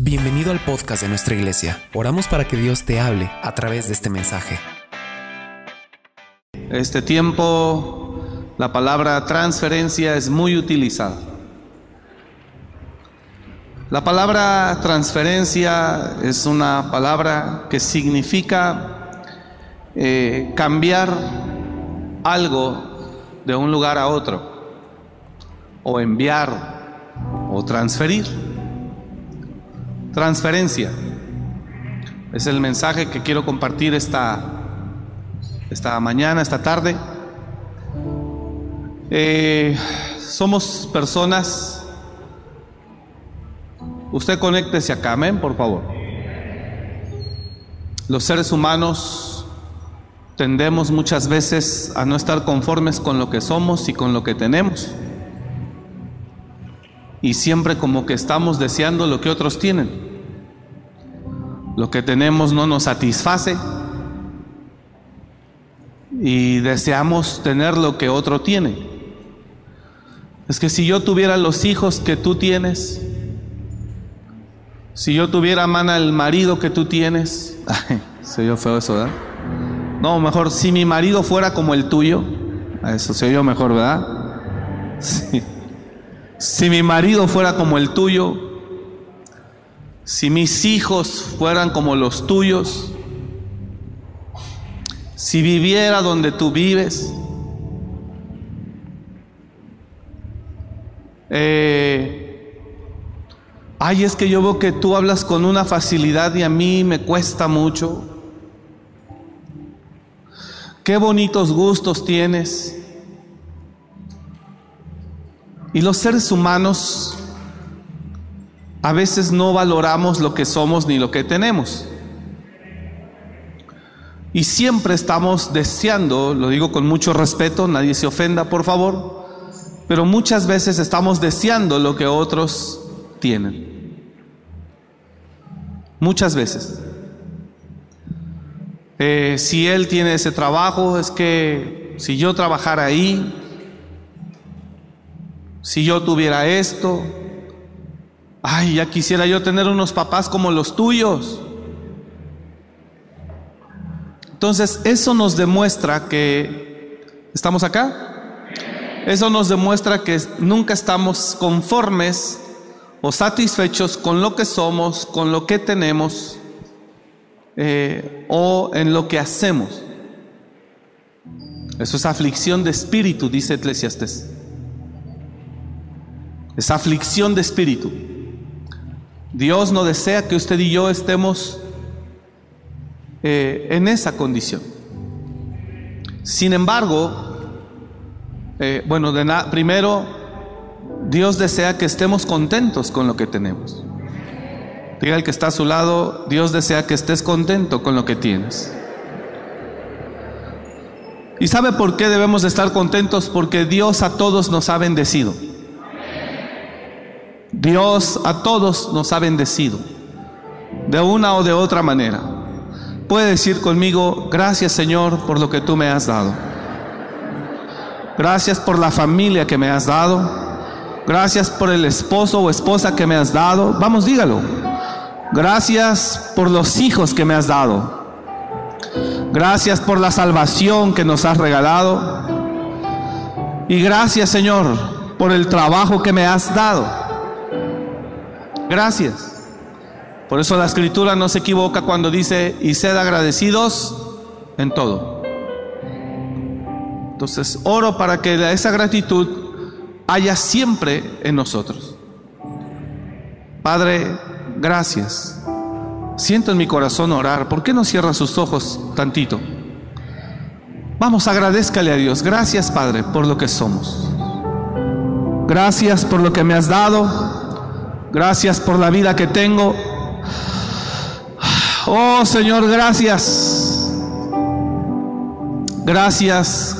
Bienvenido al podcast de nuestra iglesia. Oramos para que Dios te hable a través de este mensaje. Este tiempo la palabra transferencia es muy utilizada. La palabra transferencia es una palabra que significa eh, cambiar algo de un lugar a otro, o enviar, o transferir. Transferencia. Es el mensaje que quiero compartir esta, esta mañana, esta tarde. Eh, somos personas. Usted conéctese acá, amén, por favor. Los seres humanos tendemos muchas veces a no estar conformes con lo que somos y con lo que tenemos y siempre como que estamos deseando lo que otros tienen. Lo que tenemos no nos satisface y deseamos tener lo que otro tiene. Es que si yo tuviera los hijos que tú tienes, si yo tuviera mana el marido que tú tienes, se oyó feo eso, ¿verdad? No, mejor si mi marido fuera como el tuyo, eso se oyó mejor, ¿verdad? Sí. Si mi marido fuera como el tuyo, si mis hijos fueran como los tuyos, si viviera donde tú vives, eh, ay, es que yo veo que tú hablas con una facilidad y a mí me cuesta mucho. Qué bonitos gustos tienes. Y los seres humanos a veces no valoramos lo que somos ni lo que tenemos. Y siempre estamos deseando, lo digo con mucho respeto, nadie se ofenda por favor, pero muchas veces estamos deseando lo que otros tienen. Muchas veces. Eh, si él tiene ese trabajo, es que si yo trabajara ahí, si yo tuviera esto, ay, ya quisiera yo tener unos papás como los tuyos. Entonces, eso nos demuestra que estamos acá. Eso nos demuestra que nunca estamos conformes o satisfechos con lo que somos, con lo que tenemos eh, o en lo que hacemos. Eso es aflicción de espíritu, dice Eclesiastes es aflicción de espíritu. Dios no desea que usted y yo estemos eh, en esa condición. Sin embargo, eh, bueno, de primero, Dios desea que estemos contentos con lo que tenemos. Diga el que está a su lado, Dios desea que estés contento con lo que tienes. ¿Y sabe por qué debemos de estar contentos? Porque Dios a todos nos ha bendecido. Dios a todos nos ha bendecido, de una o de otra manera. Puede decir conmigo, gracias Señor por lo que tú me has dado. Gracias por la familia que me has dado. Gracias por el esposo o esposa que me has dado. Vamos, dígalo. Gracias por los hijos que me has dado. Gracias por la salvación que nos has regalado. Y gracias Señor por el trabajo que me has dado. Gracias. Por eso la escritura no se equivoca cuando dice, y sed agradecidos en todo. Entonces, oro para que esa gratitud haya siempre en nosotros. Padre, gracias. Siento en mi corazón orar. ¿Por qué no cierra sus ojos tantito? Vamos, agradezcale a Dios. Gracias, Padre, por lo que somos. Gracias por lo que me has dado. Gracias por la vida que tengo. Oh Señor, gracias. Gracias.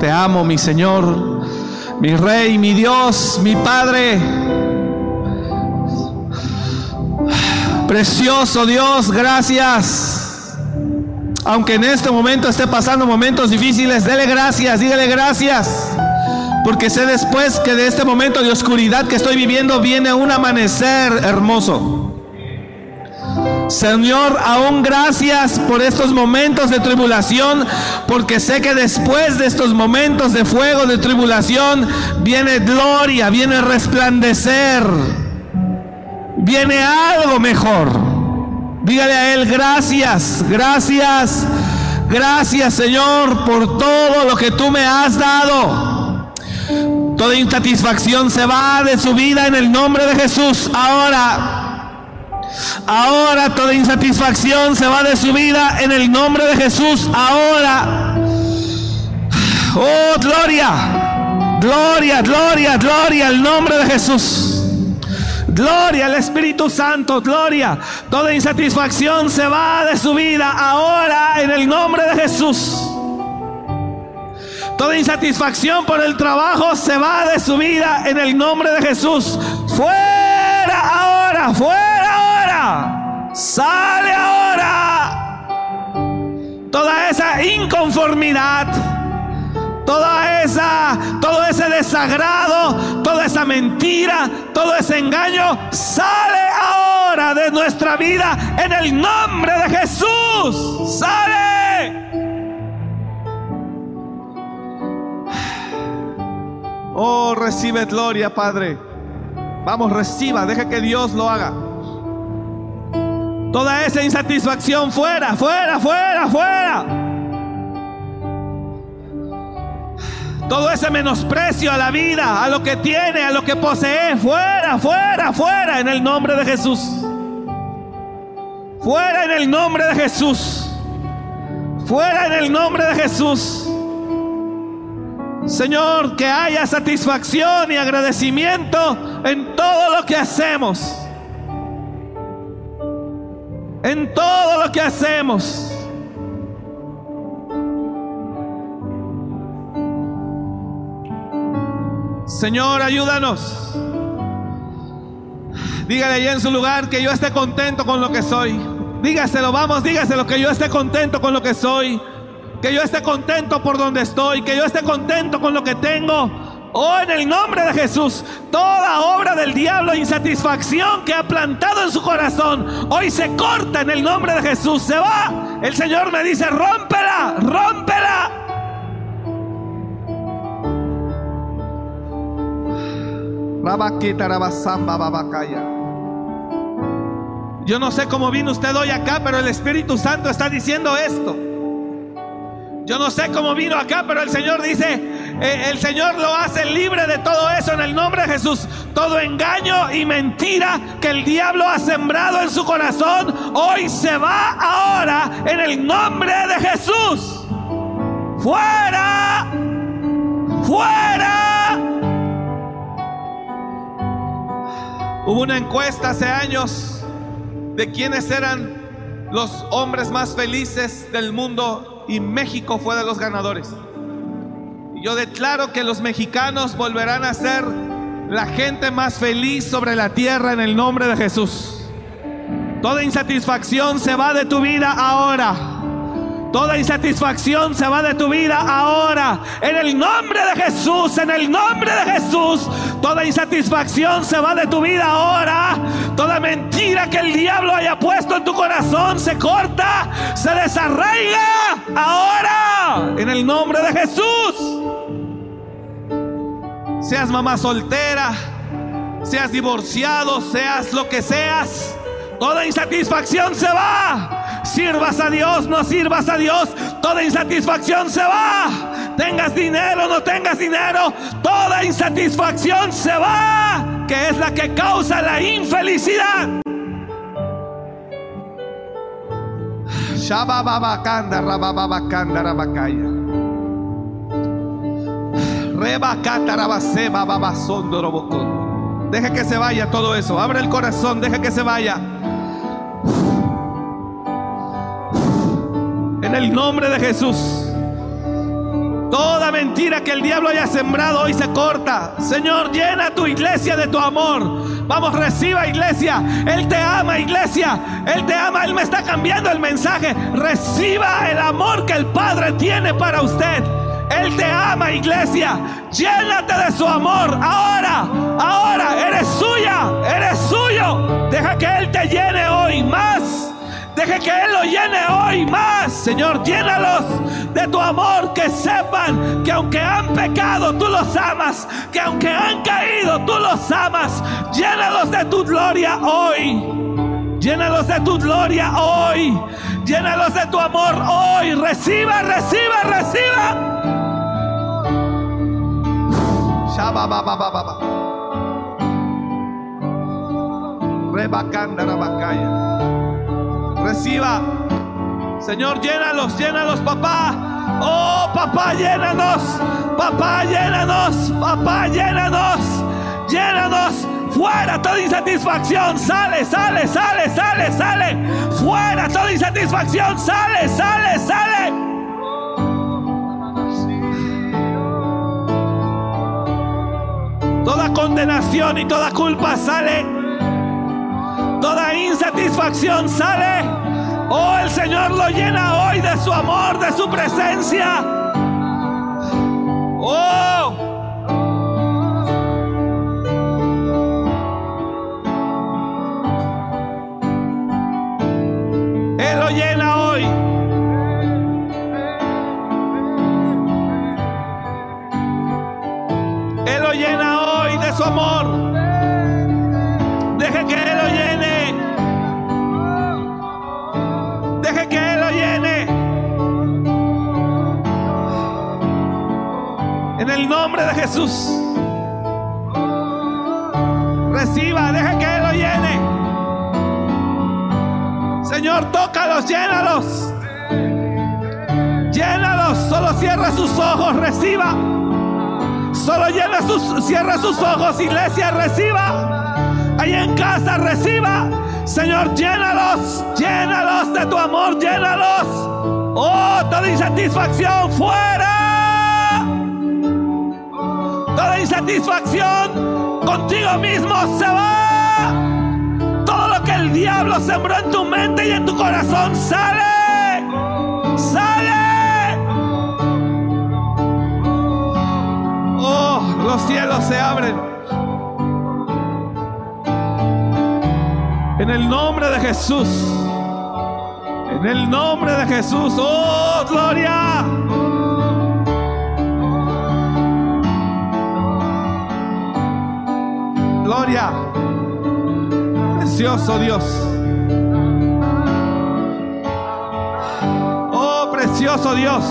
Te amo, mi Señor, mi Rey, mi Dios, mi Padre. Precioso Dios, gracias. Aunque en este momento esté pasando momentos difíciles, dele gracias, dígale gracias Porque sé después que de este momento de oscuridad que estoy viviendo viene un amanecer hermoso. Señor, aún gracias por estos momentos de tribulación, porque sé que después de estos momentos de fuego, de tribulación, viene gloria, viene resplandecer, viene algo mejor. Dígale a Él, gracias, gracias, gracias Señor por todo lo que tú me has dado. Toda insatisfacción se va de su vida en el nombre de Jesús. Ahora Ahora toda insatisfacción se va de su vida en el nombre de Jesús. Ahora. Oh, gloria. Gloria, gloria, gloria al nombre de Jesús. Gloria al Espíritu Santo, gloria. Toda insatisfacción se va de su vida ahora en el nombre de Jesús. Toda insatisfacción por el trabajo se va de su vida en el nombre de Jesús. Fuera ahora, fuera ahora. Sale ahora. Toda esa inconformidad, toda esa, todo ese desagrado, toda esa mentira, todo ese engaño, sale ahora de nuestra vida en el nombre de Jesús. Sale. Oh, recibe gloria, Padre. Vamos, reciba, deja que Dios lo haga. Toda esa insatisfacción fuera, fuera, fuera, fuera. Todo ese menosprecio a la vida, a lo que tiene, a lo que posee, fuera, fuera, fuera en el nombre de Jesús. Fuera en el nombre de Jesús. Fuera en el nombre de Jesús. Señor, que haya satisfacción y agradecimiento en todo lo que hacemos. En todo lo que hacemos. Señor, ayúdanos. Dígale ahí en su lugar que yo esté contento con lo que soy. Dígaselo, vamos, dígaselo que yo esté contento con lo que soy. Que yo esté contento por donde estoy. Que yo esté contento con lo que tengo. Oh, en el nombre de Jesús, toda obra del diablo, insatisfacción que ha plantado en su corazón, hoy se corta en el nombre de Jesús. Se va. El Señor me dice, rómpela, rómpela. Yo no sé cómo vino usted hoy acá, pero el Espíritu Santo está diciendo esto. Yo no sé cómo vino acá, pero el Señor dice, eh, el Señor lo hace libre de todo eso en el nombre de Jesús. Todo engaño y mentira que el diablo ha sembrado en su corazón, hoy se va ahora en el nombre de Jesús. Fuera, fuera. Hubo una encuesta hace años de quiénes eran los hombres más felices del mundo y México fue de los ganadores. Yo declaro que los mexicanos volverán a ser la gente más feliz sobre la tierra en el nombre de Jesús. Toda insatisfacción se va de tu vida ahora. Toda insatisfacción se va de tu vida ahora. En el nombre de Jesús, en el nombre de Jesús. Toda insatisfacción se va de tu vida ahora. Toda mentira que el diablo haya puesto en tu corazón se corta, se desarraiga ahora. En el nombre de Jesús. Seas mamá soltera, seas divorciado, seas lo que seas. Toda insatisfacción se va. Sirvas a Dios, no sirvas a Dios. Toda insatisfacción se va. Tengas dinero, no tengas dinero. Toda insatisfacción se va. Que es la que causa la infelicidad. Deje que se vaya todo eso. Abre el corazón, deje que se vaya. En el nombre de Jesús. Toda mentira que el diablo haya sembrado hoy se corta. Señor, llena tu iglesia de tu amor. Vamos, reciba iglesia. Él te ama, iglesia. Él te ama. Él me está cambiando el mensaje. Reciba el amor que el Padre tiene para usted. Él te ama, iglesia. Llénate de su amor. Ahora, ahora, eres suya, eres suyo. Deja que Él te llene hoy más. Deje que Él lo llene hoy más. Señor, llénalos de tu amor. Que sepan que aunque han pecado, tú los amas. Que aunque han caído, tú los amas. Llénalos de tu gloria hoy. Llénalos de tu gloria hoy. Llénalos de tu amor hoy. Reciba, reciba, reciba. Rebacanda, Reciba. Señor, llénalos, llénalos, papá. Oh, papá, llénanos. Papá, llénanos. Papá, llénanos. Llénanos. Fuera toda insatisfacción. Sale, sale, sale, sale, sale. Fuera toda insatisfacción. Sale, sale, sale. Toda condenación y toda culpa sale. Toda insatisfacción sale. Oh, el Señor lo llena hoy de su amor, de su presencia. Oh. Él lo llena hoy. Él lo llena hoy de su amor. Jesús. Reciba, deja que Él lo llene. Señor, tócalos, llénalos. Llénalos, solo cierra sus ojos, reciba. Solo llena sus, cierra sus ojos, iglesia, reciba. Ahí en casa, reciba. Señor, llénalos, llénalos de tu amor, llénalos. Oh, toda insatisfacción fuera. Toda insatisfacción contigo mismo se va. Todo lo que el diablo sembró en tu mente y en tu corazón sale. Sale. Oh, los cielos se abren. En el nombre de Jesús. En el nombre de Jesús. Oh, gloria. Precioso Dios. Oh, precioso Dios.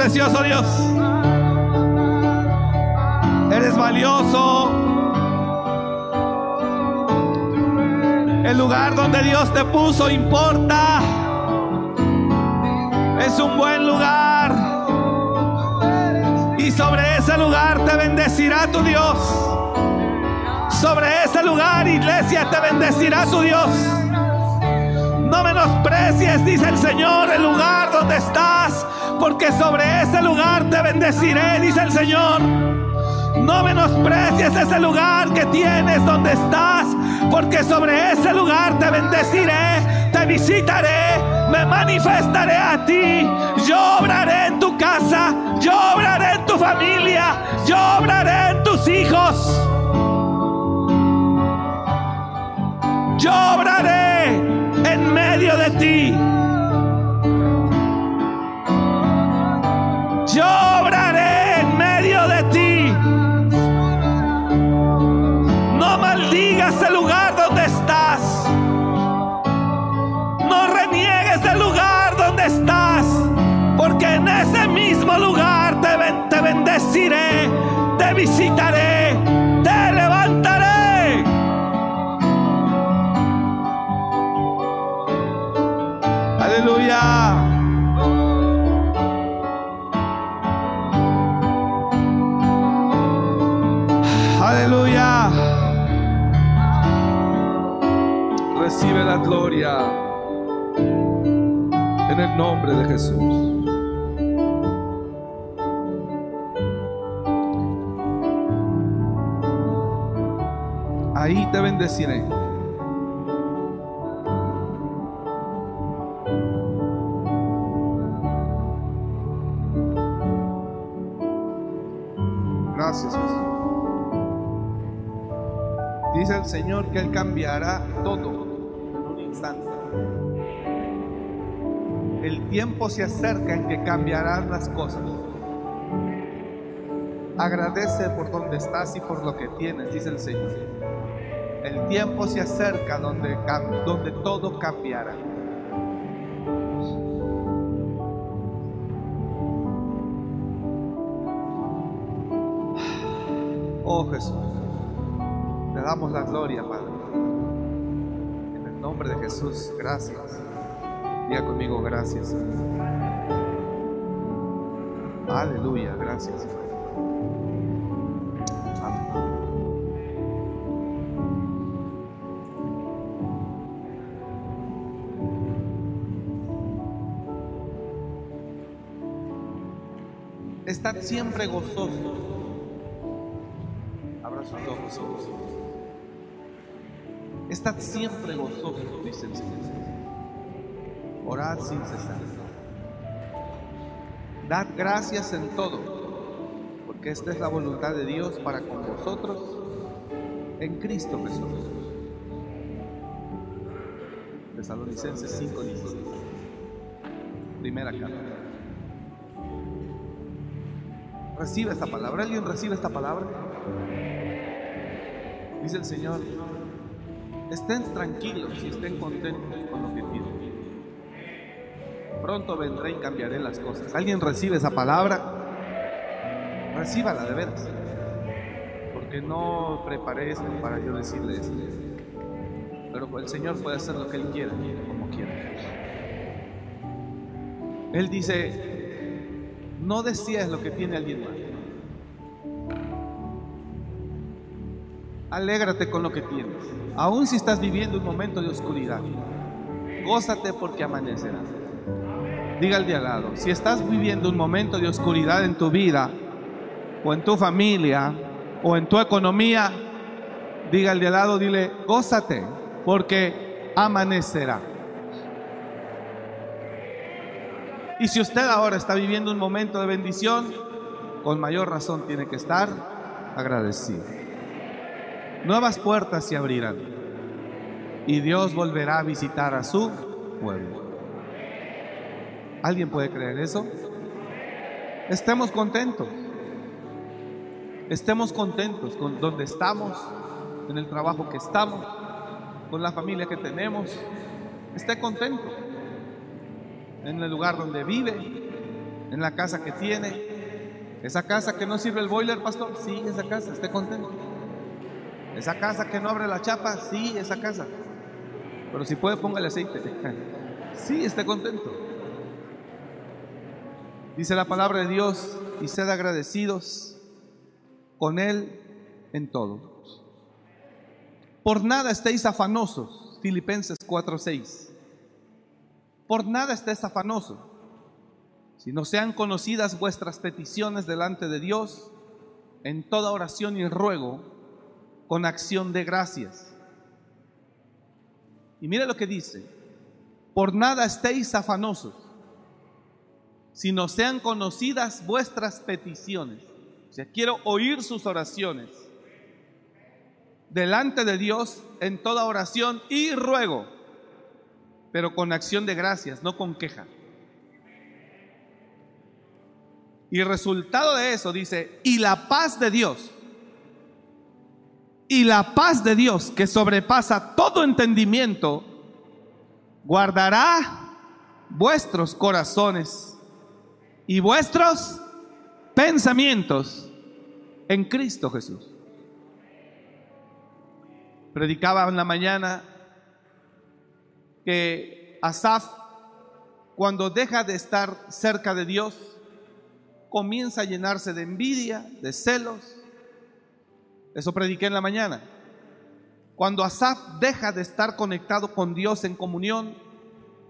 precioso Dios. Eres valioso. El lugar donde Dios te puso importa. Es un buen lugar. Y sobre ese lugar te bendecirá tu Dios. Sobre ese lugar, iglesia, te bendecirá tu Dios. No menosprecies, dice el Señor, el lugar donde estás porque sobre ese lugar te bendeciré, dice el Señor. No menosprecies ese lugar que tienes donde estás, porque sobre ese lugar te bendeciré, te visitaré, me manifestaré a ti. Yo obraré en tu casa, yo obraré en tu familia, yo obraré en tus hijos. Yo obraré en medio de ti. yo obraré ese mismo lugar te, te bendeciré, te visitaré, te levantaré. Aleluya. Aleluya. Recibe la gloria en el nombre de Jesús. ahí te bendeciré. Gracias Dice el Señor que Él cambiará todo en un instante. El tiempo se acerca en que cambiarán las cosas. Agradece por donde estás y por lo que tienes, dice el Señor. El tiempo se acerca donde, donde todo cambiará. Oh Jesús, te damos la gloria, Padre. En el nombre de Jesús, gracias. Diga conmigo, gracias. Aleluya, gracias. Estad siempre gozosos. Abra sus ojos. Estad siempre gozosos, dice el Señor. Orad sin cesar. Dad gracias en todo, porque esta es la voluntad de Dios para con vosotros en Cristo Jesús. Tesalonicenses 5, Primera carta. Recibe esta palabra. ¿Alguien recibe esta palabra? Dice el Señor, estén tranquilos y estén contentos con lo que tienen. Pronto vendré y cambiaré las cosas. ¿Alguien recibe esa palabra? Recíbala de veras. Porque no preparé esto para yo decirle esto. Pero el Señor puede hacer lo que Él quiera, como quiera. Él dice, no decías lo que tiene alguien más. Alégrate con lo que tienes. Aún si estás viviendo un momento de oscuridad, gózate porque amanecerá. Diga al de al lado, si estás viviendo un momento de oscuridad en tu vida, o en tu familia, o en tu economía, diga al de al lado, dile, gózate porque amanecerá. Y si usted ahora está viviendo un momento de bendición, con mayor razón tiene que estar agradecido. Nuevas puertas se abrirán y Dios volverá a visitar a su pueblo. ¿Alguien puede creer eso? Estemos contentos. Estemos contentos con donde estamos, en el trabajo que estamos, con la familia que tenemos. Esté contento en el lugar donde vive, en la casa que tiene. Esa casa que no sirve el boiler, pastor, sí, esa casa, esté contento. Esa casa que no abre la chapa, sí, esa casa. Pero si puede, póngale aceite. Sí, esté contento. Dice la palabra de Dios, y sed agradecidos con Él en todo. Por nada estéis afanosos, Filipenses 4:6 por nada estés afanoso, sino sean conocidas vuestras peticiones delante de Dios en toda oración y ruego con acción de gracias. Y mire lo que dice, por nada estéis afanosos, sino sean conocidas vuestras peticiones. O sea, quiero oír sus oraciones delante de Dios en toda oración y ruego pero con acción de gracias, no con queja. Y resultado de eso dice, y la paz de Dios, y la paz de Dios que sobrepasa todo entendimiento, guardará vuestros corazones y vuestros pensamientos en Cristo Jesús. Predicaba en la mañana que Asaf, cuando deja de estar cerca de Dios, comienza a llenarse de envidia, de celos. Eso prediqué en la mañana. Cuando Asaf deja de estar conectado con Dios en comunión,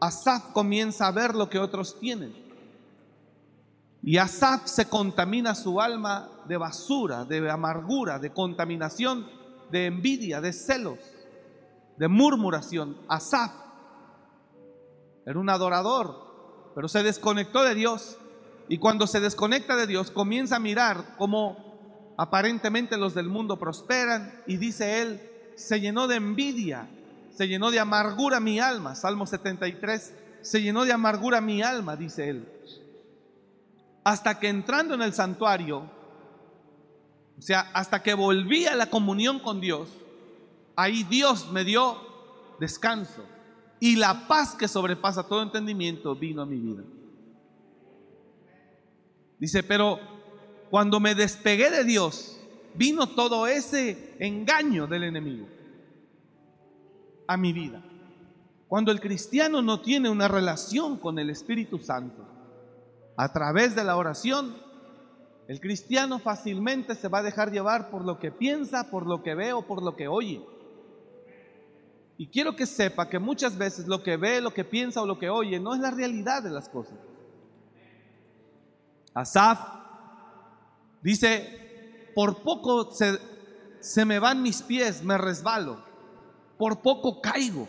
Asaf comienza a ver lo que otros tienen. Y Asaf se contamina su alma de basura, de amargura, de contaminación, de envidia, de celos, de murmuración. Asaf era un adorador, pero se desconectó de Dios. Y cuando se desconecta de Dios, comienza a mirar como aparentemente los del mundo prosperan y dice él, se llenó de envidia, se llenó de amargura mi alma, Salmo 73, se llenó de amargura mi alma, dice él. Hasta que entrando en el santuario, o sea, hasta que volví a la comunión con Dios, ahí Dios me dio descanso y la paz que sobrepasa todo entendimiento vino a mi vida. Dice, pero cuando me despegué de Dios, vino todo ese engaño del enemigo a mi vida. Cuando el cristiano no tiene una relación con el Espíritu Santo, a través de la oración, el cristiano fácilmente se va a dejar llevar por lo que piensa, por lo que ve o por lo que oye. Y quiero que sepa que muchas veces lo que ve, lo que piensa o lo que oye no es la realidad de las cosas. Asaf dice, por poco se, se me van mis pies, me resbalo, por poco caigo,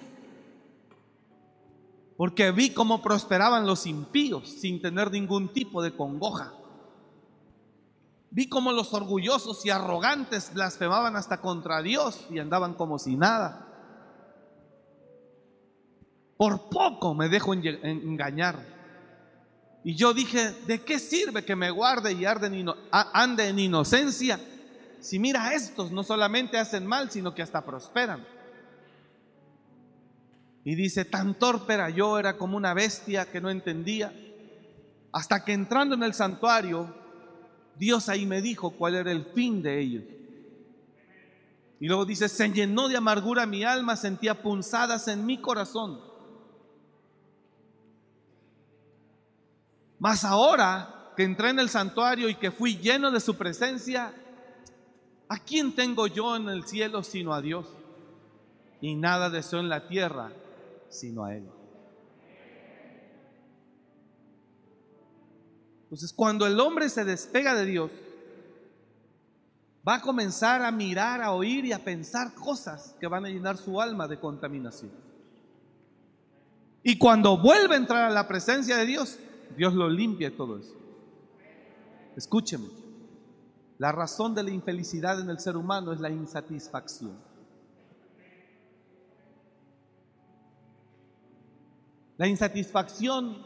porque vi cómo prosperaban los impíos sin tener ningún tipo de congoja. Vi cómo los orgullosos y arrogantes blasfemaban hasta contra Dios y andaban como si nada. Por poco me dejo engañar. Y yo dije, ¿de qué sirve que me guarde y ande en inocencia? Si mira, estos no solamente hacen mal, sino que hasta prosperan. Y dice, tan torpe era yo, era como una bestia que no entendía. Hasta que entrando en el santuario, Dios ahí me dijo cuál era el fin de ellos. Y luego dice, se llenó de amargura mi alma, sentía punzadas en mi corazón. Mas ahora que entré en el santuario y que fui lleno de su presencia, ¿a quién tengo yo en el cielo sino a Dios? Y nada deseo en la tierra sino a Él. Entonces, cuando el hombre se despega de Dios, va a comenzar a mirar, a oír y a pensar cosas que van a llenar su alma de contaminación. Y cuando vuelve a entrar a la presencia de Dios, Dios lo limpia todo eso. Escúcheme, la razón de la infelicidad en el ser humano es la insatisfacción. La insatisfacción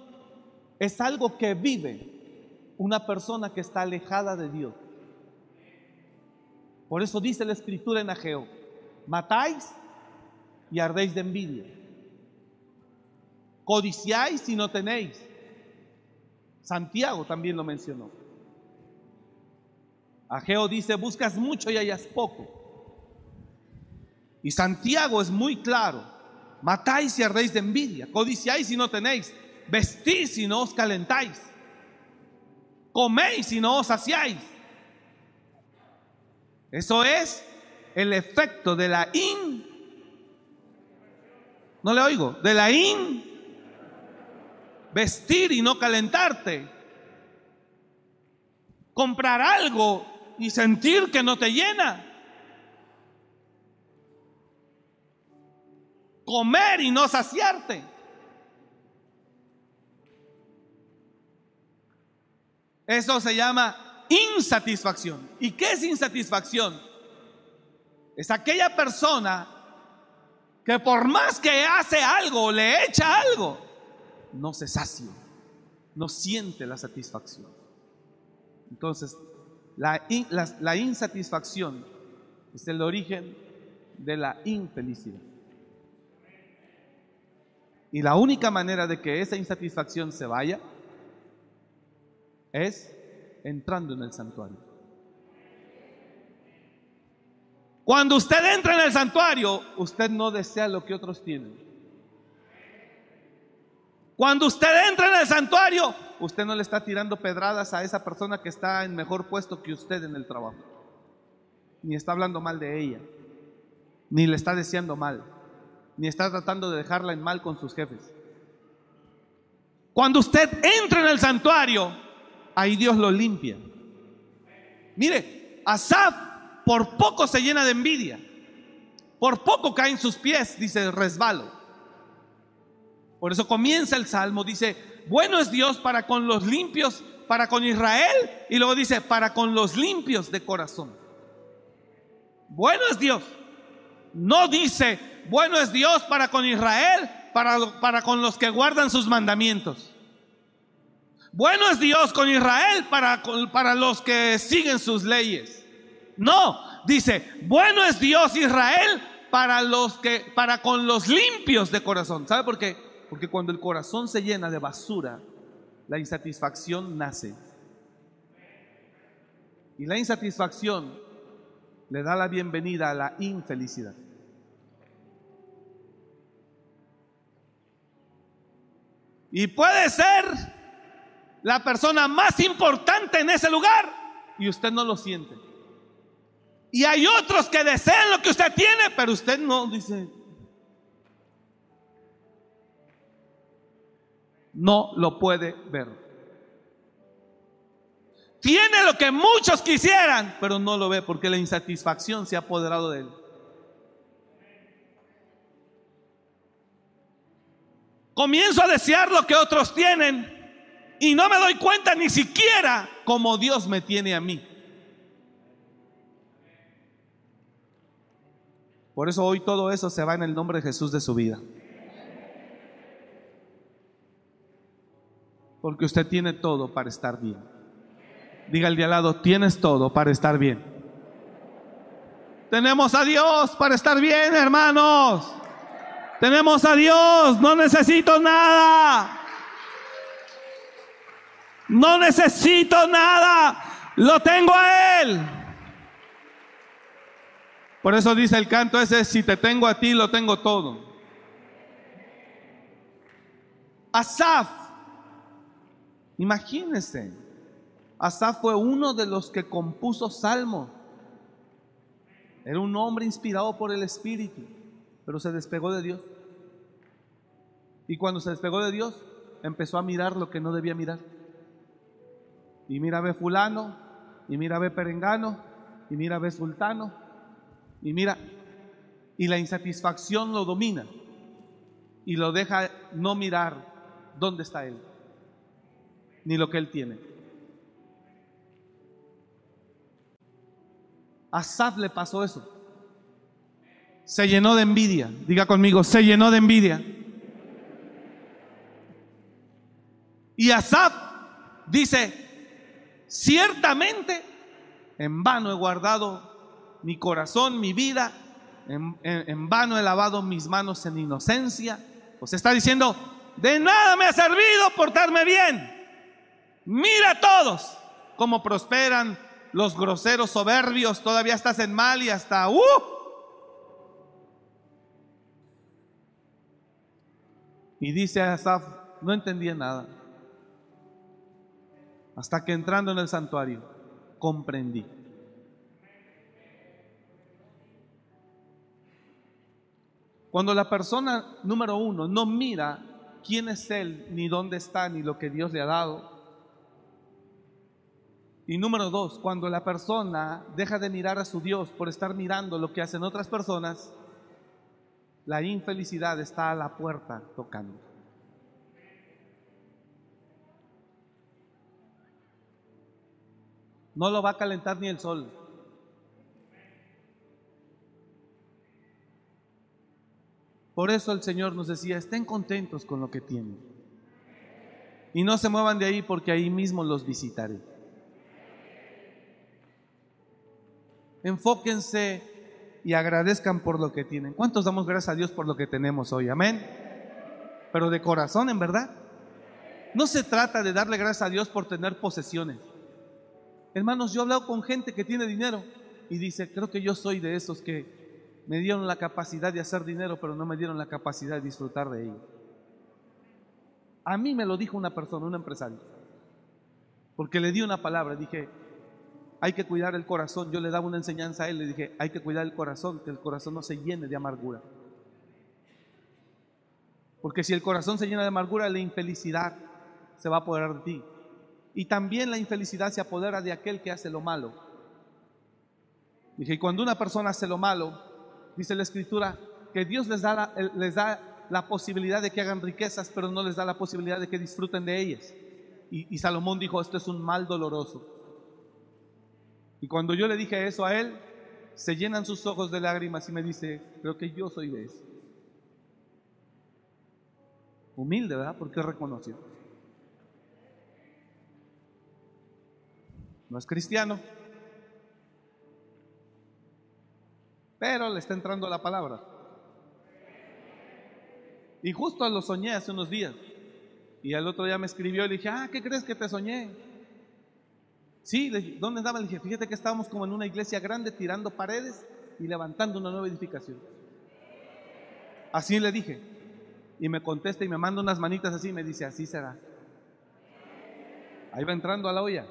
es algo que vive una persona que está alejada de Dios. Por eso dice la escritura en Ageo, matáis y ardéis de envidia. Codiciáis y no tenéis Santiago también lo mencionó. Ageo dice, buscas mucho y hayas poco. Y Santiago es muy claro, matáis y ardéis de envidia, codiciáis y no tenéis, vestís y no os calentáis, coméis y no os saciáis. Eso es el efecto de la in, no le oigo, de la in vestir y no calentarte, comprar algo y sentir que no te llena, comer y no saciarte. Eso se llama insatisfacción. ¿Y qué es insatisfacción? Es aquella persona que por más que hace algo, le echa algo, no se sacia, no siente la satisfacción. Entonces, la, la insatisfacción es el origen de la infelicidad. Y la única manera de que esa insatisfacción se vaya es entrando en el santuario. Cuando usted entra en el santuario, usted no desea lo que otros tienen. Cuando usted entra en el santuario, usted no le está tirando pedradas a esa persona que está en mejor puesto que usted en el trabajo. Ni está hablando mal de ella. Ni le está deseando mal. Ni está tratando de dejarla en mal con sus jefes. Cuando usted entra en el santuario, ahí Dios lo limpia. Mire, Asaf por poco se llena de envidia. Por poco cae en sus pies, dice resbalo. Por eso comienza el salmo, dice, bueno es Dios para con los limpios para con Israel y luego dice para con los limpios de corazón. Bueno es Dios. No dice bueno es Dios para con Israel, para, para con los que guardan sus mandamientos. Bueno es Dios con Israel para, para los que siguen sus leyes. No, dice, bueno es Dios Israel para los que para con los limpios de corazón. ¿Sabe por qué? Porque cuando el corazón se llena de basura, la insatisfacción nace. Y la insatisfacción le da la bienvenida a la infelicidad. Y puede ser la persona más importante en ese lugar y usted no lo siente. Y hay otros que desean lo que usted tiene, pero usted no dice. No lo puede ver. Tiene lo que muchos quisieran, pero no lo ve porque la insatisfacción se ha apoderado de él. Comienzo a desear lo que otros tienen y no me doy cuenta ni siquiera como Dios me tiene a mí. Por eso hoy todo eso se va en el nombre de Jesús de su vida. Porque usted tiene todo para estar bien. Diga al de al lado, tienes todo para estar bien. Tenemos a Dios para estar bien, hermanos. Tenemos a Dios, no necesito nada. No necesito nada, lo tengo a Él. Por eso dice el canto ese, si te tengo a ti, lo tengo todo. Asaf, imagínense, Asaf fue uno de los que compuso salmos. Era un hombre inspirado por el Espíritu, pero se despegó de Dios. Y cuando se despegó de Dios, empezó a mirar lo que no debía mirar. Y mira ve fulano, y mira ve perengano, y mira ve sultano, y mira, y la insatisfacción lo domina y lo deja no mirar dónde está Él, ni lo que Él tiene. A Asaf le pasó eso. Se llenó de envidia. Diga conmigo, se llenó de envidia. Y Asaf dice, ciertamente en vano he guardado mi corazón, mi vida, en, vano he lavado mis manos en inocencia. Pues está diciendo, de nada me ha servido portarme bien. Mira a todos cómo prosperan los groseros soberbios, todavía estás en mal y hasta, ¡uh! Y dice Asaf, no entendía nada. Hasta que entrando en el santuario, comprendí. Cuando la persona número uno no mira quién es Él, ni dónde está, ni lo que Dios le ha dado. Y número dos, cuando la persona deja de mirar a su Dios por estar mirando lo que hacen otras personas, la infelicidad está a la puerta tocando. No lo va a calentar ni el sol. Por eso el Señor nos decía, estén contentos con lo que tienen. Y no se muevan de ahí porque ahí mismo los visitaré. Enfóquense y agradezcan por lo que tienen. ¿Cuántos damos gracias a Dios por lo que tenemos hoy? Amén. Pero de corazón, en verdad. No se trata de darle gracias a Dios por tener posesiones. Hermanos, yo he hablado con gente que tiene dinero y dice, creo que yo soy de esos que me dieron la capacidad de hacer dinero, pero no me dieron la capacidad de disfrutar de ello. A mí me lo dijo una persona, un empresario, porque le di una palabra, dije, hay que cuidar el corazón. Yo le daba una enseñanza a él, le dije, hay que cuidar el corazón, que el corazón no se llene de amargura. Porque si el corazón se llena de amargura, la infelicidad se va a apoderar de ti. Y también la infelicidad se apodera de aquel que hace lo malo. Dije, y cuando una persona hace lo malo, dice la escritura, que Dios les da, la, les da la posibilidad de que hagan riquezas, pero no les da la posibilidad de que disfruten de ellas. Y, y Salomón dijo, esto es un mal doloroso. Y cuando yo le dije eso a él, se llenan sus ojos de lágrimas y me dice, creo que yo soy de ese. Humilde, ¿verdad? Porque reconoció. No es cristiano, pero le está entrando la palabra. Y justo lo soñé hace unos días. Y al otro día me escribió y le dije, ah, ¿qué crees que te soñé? Sí, ¿dónde estaba? Le dije, fíjate que estábamos como en una iglesia grande tirando paredes y levantando una nueva edificación. Así le dije. Y me contesta y me manda unas manitas así y me dice, así será. Ahí va entrando a la olla.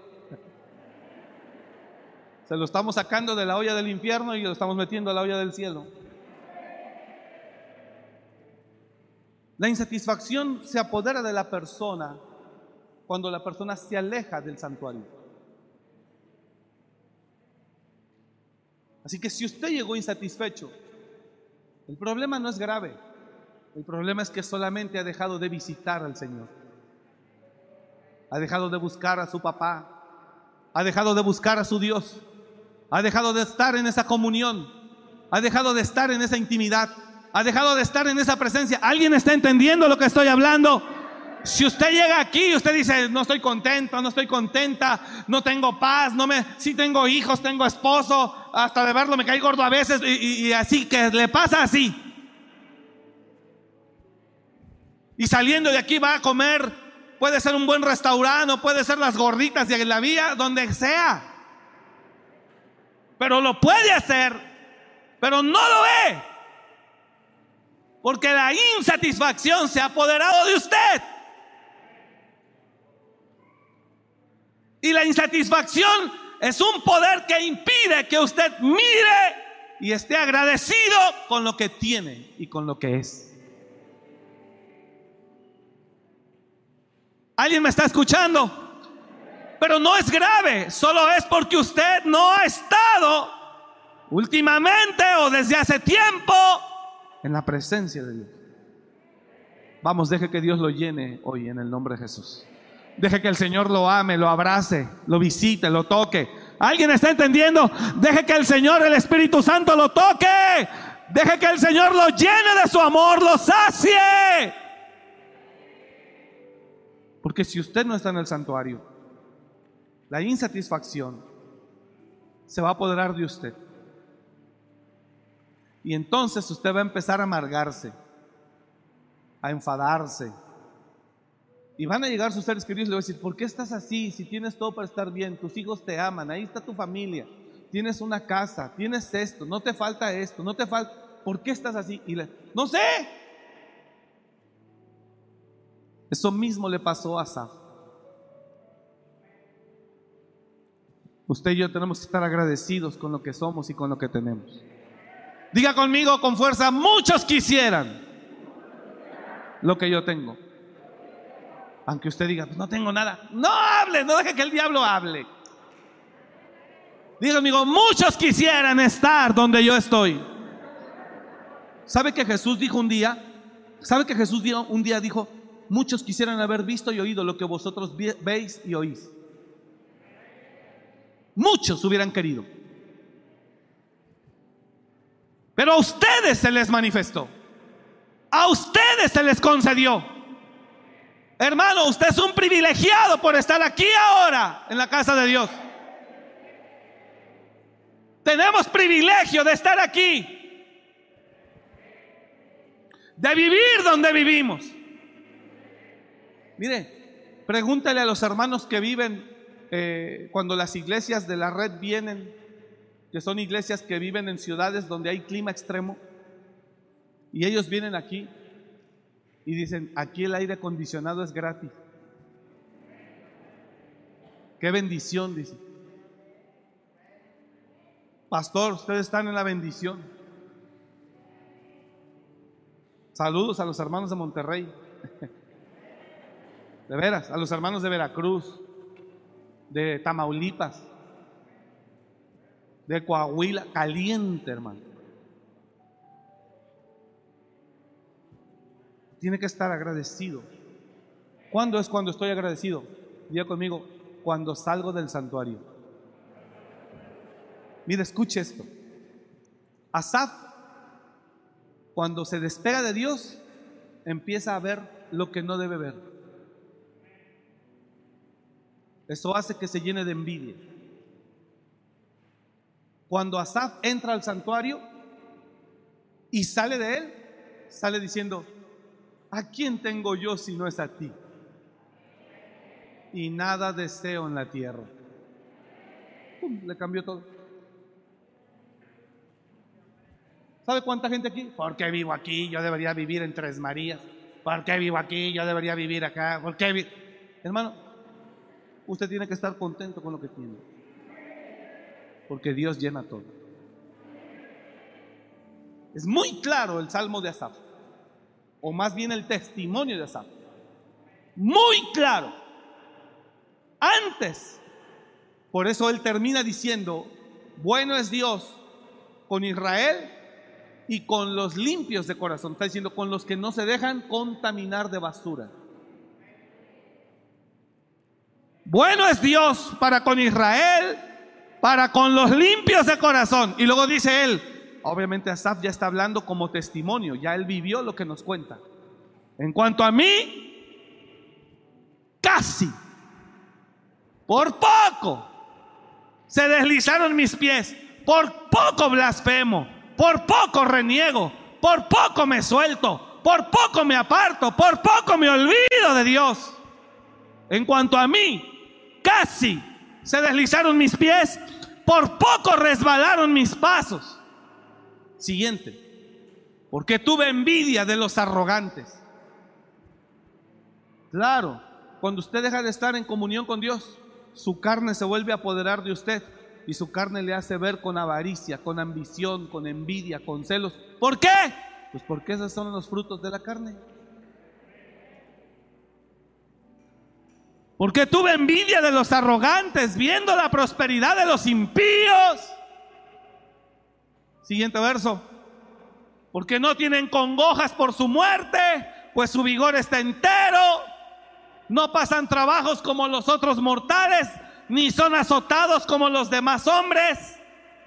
Se lo estamos sacando de la olla del infierno y lo estamos metiendo a la olla del cielo. La insatisfacción se apodera de la persona cuando la persona se aleja del santuario. Así que si usted llegó insatisfecho, el problema no es grave. El problema es que solamente ha dejado de visitar al Señor. Ha dejado de buscar a su papá. Ha dejado de buscar a su Dios. Ha dejado de estar en esa comunión. Ha dejado de estar en esa intimidad. Ha dejado de estar en esa presencia. ¿Alguien está entendiendo lo que estoy hablando? Si usted llega aquí y usted dice, no estoy contento, no estoy contenta, no tengo paz, no me, sí tengo hijos, tengo esposo, hasta de verlo me cae gordo a veces y, y así, que le pasa así. Y saliendo de aquí va a comer, puede ser un buen restaurante, puede ser las gorditas de la vía, donde sea. Pero lo puede hacer, pero no lo ve. Porque la insatisfacción se ha apoderado de usted. Y la insatisfacción es un poder que impide que usted mire y esté agradecido con lo que tiene y con lo que es. ¿Alguien me está escuchando? Pero no es grave, solo es porque usted no ha estado últimamente o desde hace tiempo en la presencia de Dios. Vamos, deje que Dios lo llene hoy en el nombre de Jesús. Deje que el Señor lo ame, lo abrace, lo visite, lo toque. ¿Alguien está entendiendo? Deje que el Señor, el Espíritu Santo, lo toque. Deje que el Señor lo llene de su amor, lo sacie. Porque si usted no está en el santuario, la insatisfacción se va a apoderar de usted. Y entonces usted va a empezar a amargarse, a enfadarse, y van a llegar sus seres queridos le van a decir, ¿por qué estás así? Si tienes todo para estar bien, tus hijos te aman, ahí está tu familia, tienes una casa, tienes esto, no te falta esto, no te falta, ¿por qué estás así? Y le, no sé. Eso mismo le pasó a Saf. Usted y yo tenemos que estar agradecidos con lo que somos y con lo que tenemos. Diga conmigo con fuerza, muchos quisieran lo que yo tengo. Aunque usted diga, pues no tengo nada. No hable, no deje que el diablo hable. Diga amigo, muchos quisieran estar donde yo estoy. ¿Sabe que Jesús dijo un día? ¿Sabe que Jesús un día dijo, muchos quisieran haber visto y oído lo que vosotros veis y oís? Muchos hubieran querido. Pero a ustedes se les manifestó. A ustedes se les concedió. Hermano, usted es un privilegiado por estar aquí ahora en la casa de Dios. Tenemos privilegio de estar aquí. De vivir donde vivimos. Mire, pregúntale a los hermanos que viven eh, cuando las iglesias de la red vienen, que son iglesias que viven en ciudades donde hay clima extremo, y ellos vienen aquí y dicen, aquí el aire acondicionado es gratis. Qué bendición, dice. Pastor, ustedes están en la bendición. Saludos a los hermanos de Monterrey. De veras, a los hermanos de Veracruz, de Tamaulipas, de Coahuila, caliente, hermano. Tiene que estar agradecido. ¿Cuándo es cuando estoy agradecido? diga conmigo, cuando salgo del santuario. Mira, escuche esto. Asaf, cuando se despega de Dios, empieza a ver lo que no debe ver. Eso hace que se llene de envidia. Cuando Asaf entra al santuario y sale de él, sale diciendo, ¿a quién tengo yo si no es a ti? Y nada deseo en la tierra. Le cambió todo. ¿Sabe cuánta gente aquí? ¿Por qué vivo aquí? Yo debería vivir en Tres Marías. ¿Por qué vivo aquí? Yo debería vivir acá. ¿Por qué? Hermano, usted tiene que estar contento con lo que tiene. Porque Dios llena todo. Es muy claro el salmo de Asaf. O más bien el testimonio de Asaf. Muy claro. Antes. Por eso él termina diciendo, bueno es Dios con Israel y con los limpios de corazón. Está diciendo, con los que no se dejan contaminar de basura. Bueno es Dios para con Israel, para con los limpios de corazón. Y luego dice él, obviamente Asaf ya está hablando como testimonio, ya él vivió lo que nos cuenta. En cuanto a mí, casi, por poco, se deslizaron mis pies, por poco blasfemo, por poco reniego, por poco me suelto, por poco me aparto, por poco me olvido de Dios. En cuanto a mí, casi se deslizaron mis pies, por poco resbalaron mis pasos. Siguiente, porque tuve envidia de los arrogantes. Claro, cuando usted deja de estar en comunión con Dios, su carne se vuelve a apoderar de usted y su carne le hace ver con avaricia, con ambición, con envidia, con celos. ¿Por qué? Pues porque esos son los frutos de la carne. Porque tuve envidia de los arrogantes, viendo la prosperidad de los impíos. Siguiente verso. Porque no tienen congojas por su muerte, pues su vigor está entero. No pasan trabajos como los otros mortales, ni son azotados como los demás hombres.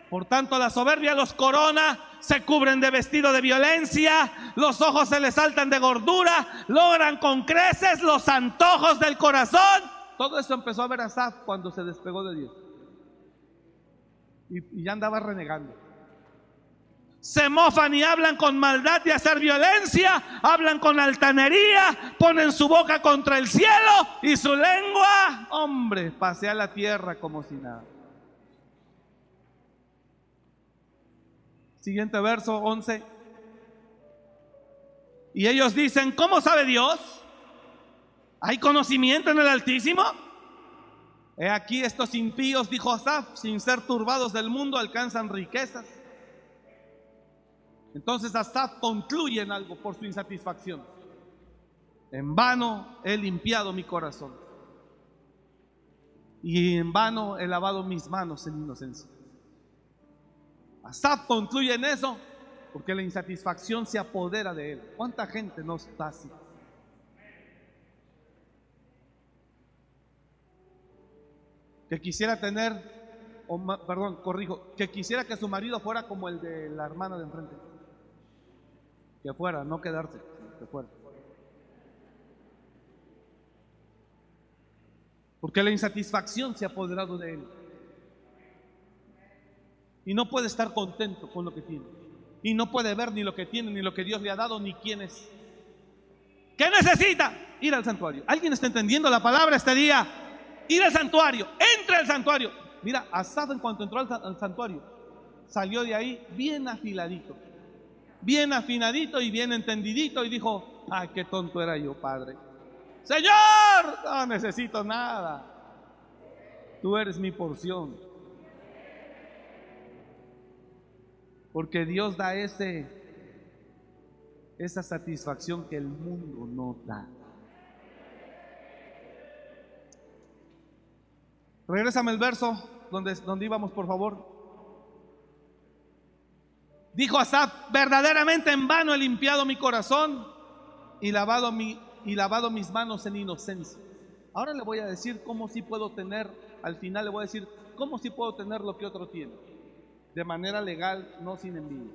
Por tanto, la soberbia los corona, se cubren de vestido de violencia, los ojos se les saltan de gordura, logran con creces los antojos del corazón. Todo eso empezó a ver a Saf cuando se despegó de Dios. Y ya andaba renegando. Se mofan y hablan con maldad de hacer violencia, hablan con altanería, ponen su boca contra el cielo y su lengua, hombre, pasea la tierra como si nada. Siguiente verso 11. Y ellos dicen, ¿cómo sabe Dios? ¿Hay conocimiento en el Altísimo? He aquí estos impíos, dijo Asaf, sin ser turbados del mundo, alcanzan riquezas. Entonces Asaf concluye en algo por su insatisfacción. En vano he limpiado mi corazón. Y en vano he lavado mis manos en inocencia. Asaf concluye en eso porque la insatisfacción se apodera de él. ¿Cuánta gente no está así? Que quisiera tener, o perdón, corrijo, que quisiera que su marido fuera como el de la hermana de enfrente. Que fuera, no quedarse, que fuera. Porque la insatisfacción se ha apoderado de él. Y no puede estar contento con lo que tiene. Y no puede ver ni lo que tiene, ni lo que Dios le ha dado, ni quién es. ¿Qué necesita? Ir al santuario. ¿Alguien está entendiendo la palabra este día? Ir al santuario. Entra al santuario. Mira, Asad en cuanto entró al santuario, salió de ahí bien afiladito. Bien afinadito y bien entendidito y dijo, ay, qué tonto era yo, Padre. Señor, no necesito nada. Tú eres mi porción. Porque Dios da ese esa satisfacción que el mundo no da. Regrésame el verso donde, donde íbamos, por favor. Dijo Asaf, verdaderamente en vano he limpiado mi corazón y lavado, mi, y lavado mis manos en inocencia. Ahora le voy a decir cómo sí puedo tener, al final le voy a decir cómo sí puedo tener lo que otro tiene. De manera legal, no sin envidia.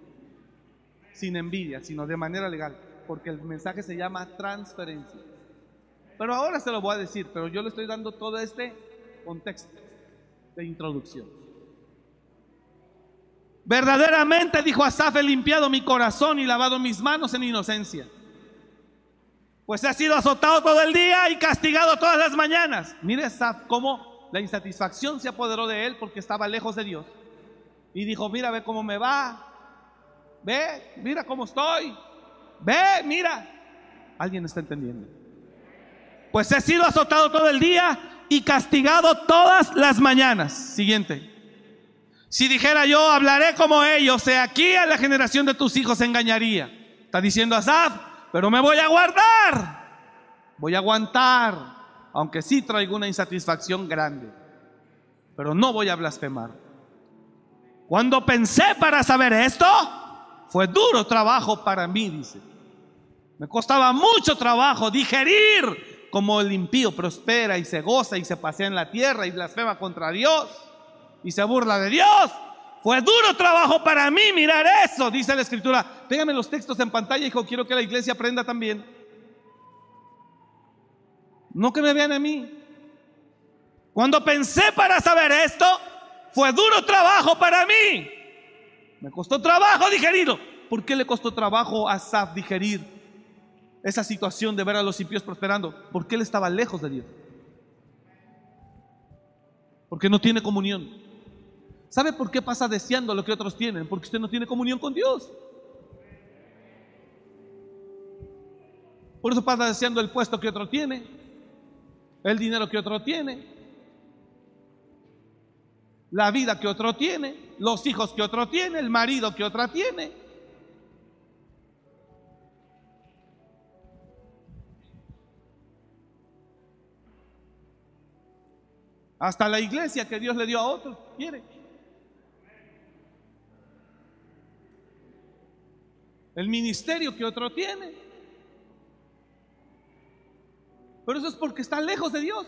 Sin envidia, sino de manera legal. Porque el mensaje se llama transferencia. Pero ahora se lo voy a decir, pero yo le estoy dando todo este contexto de introducción. Verdaderamente, dijo Asaf, he limpiado mi corazón y lavado mis manos en inocencia pues ha sido azotado todo el día y castigado todas las mañanas. Mire cómo la insatisfacción se apoderó de él porque estaba lejos de Dios. Y dijo, mira, ve cómo me va. Ve, mira cómo estoy. Ve, mira. ¿Alguien está entendiendo? Pues he sido azotado todo el día y castigado todas las mañanas. Siguiente. Si dijera yo, hablaré como ellos, sea aquí a la generación de tus hijos engañaría. Está diciendo Asaf, pero me voy a guardar, voy a aguantar, aunque sí traigo una insatisfacción grande, pero no voy a blasfemar. Cuando pensé para saber esto, fue duro trabajo para mí, dice. Me costaba mucho trabajo digerir como el impío prospera y se goza y se pasea en la tierra y blasfema contra Dios y se burla de Dios. Fue duro trabajo para mí mirar eso, dice la escritura. Pégame los textos en pantalla, hijo, quiero que la iglesia aprenda también. No que me vean a mí. Cuando pensé para saber esto, fue duro trabajo para mí. Me costó trabajo digerirlo. ¿Por qué le costó trabajo a Saf digerir esa situación de ver a los impíos prosperando? Porque él estaba lejos de Dios. Porque no tiene comunión. ¿Sabe por qué pasa deseando lo que otros tienen? Porque usted no tiene comunión con Dios. Por eso pasa deseando el puesto que otro tiene, el dinero que otro tiene, la vida que otro tiene, los hijos que otro tiene, el marido que otra tiene. Hasta la iglesia que Dios le dio a otro quiere. El ministerio que otro tiene. Pero eso es porque está lejos de Dios.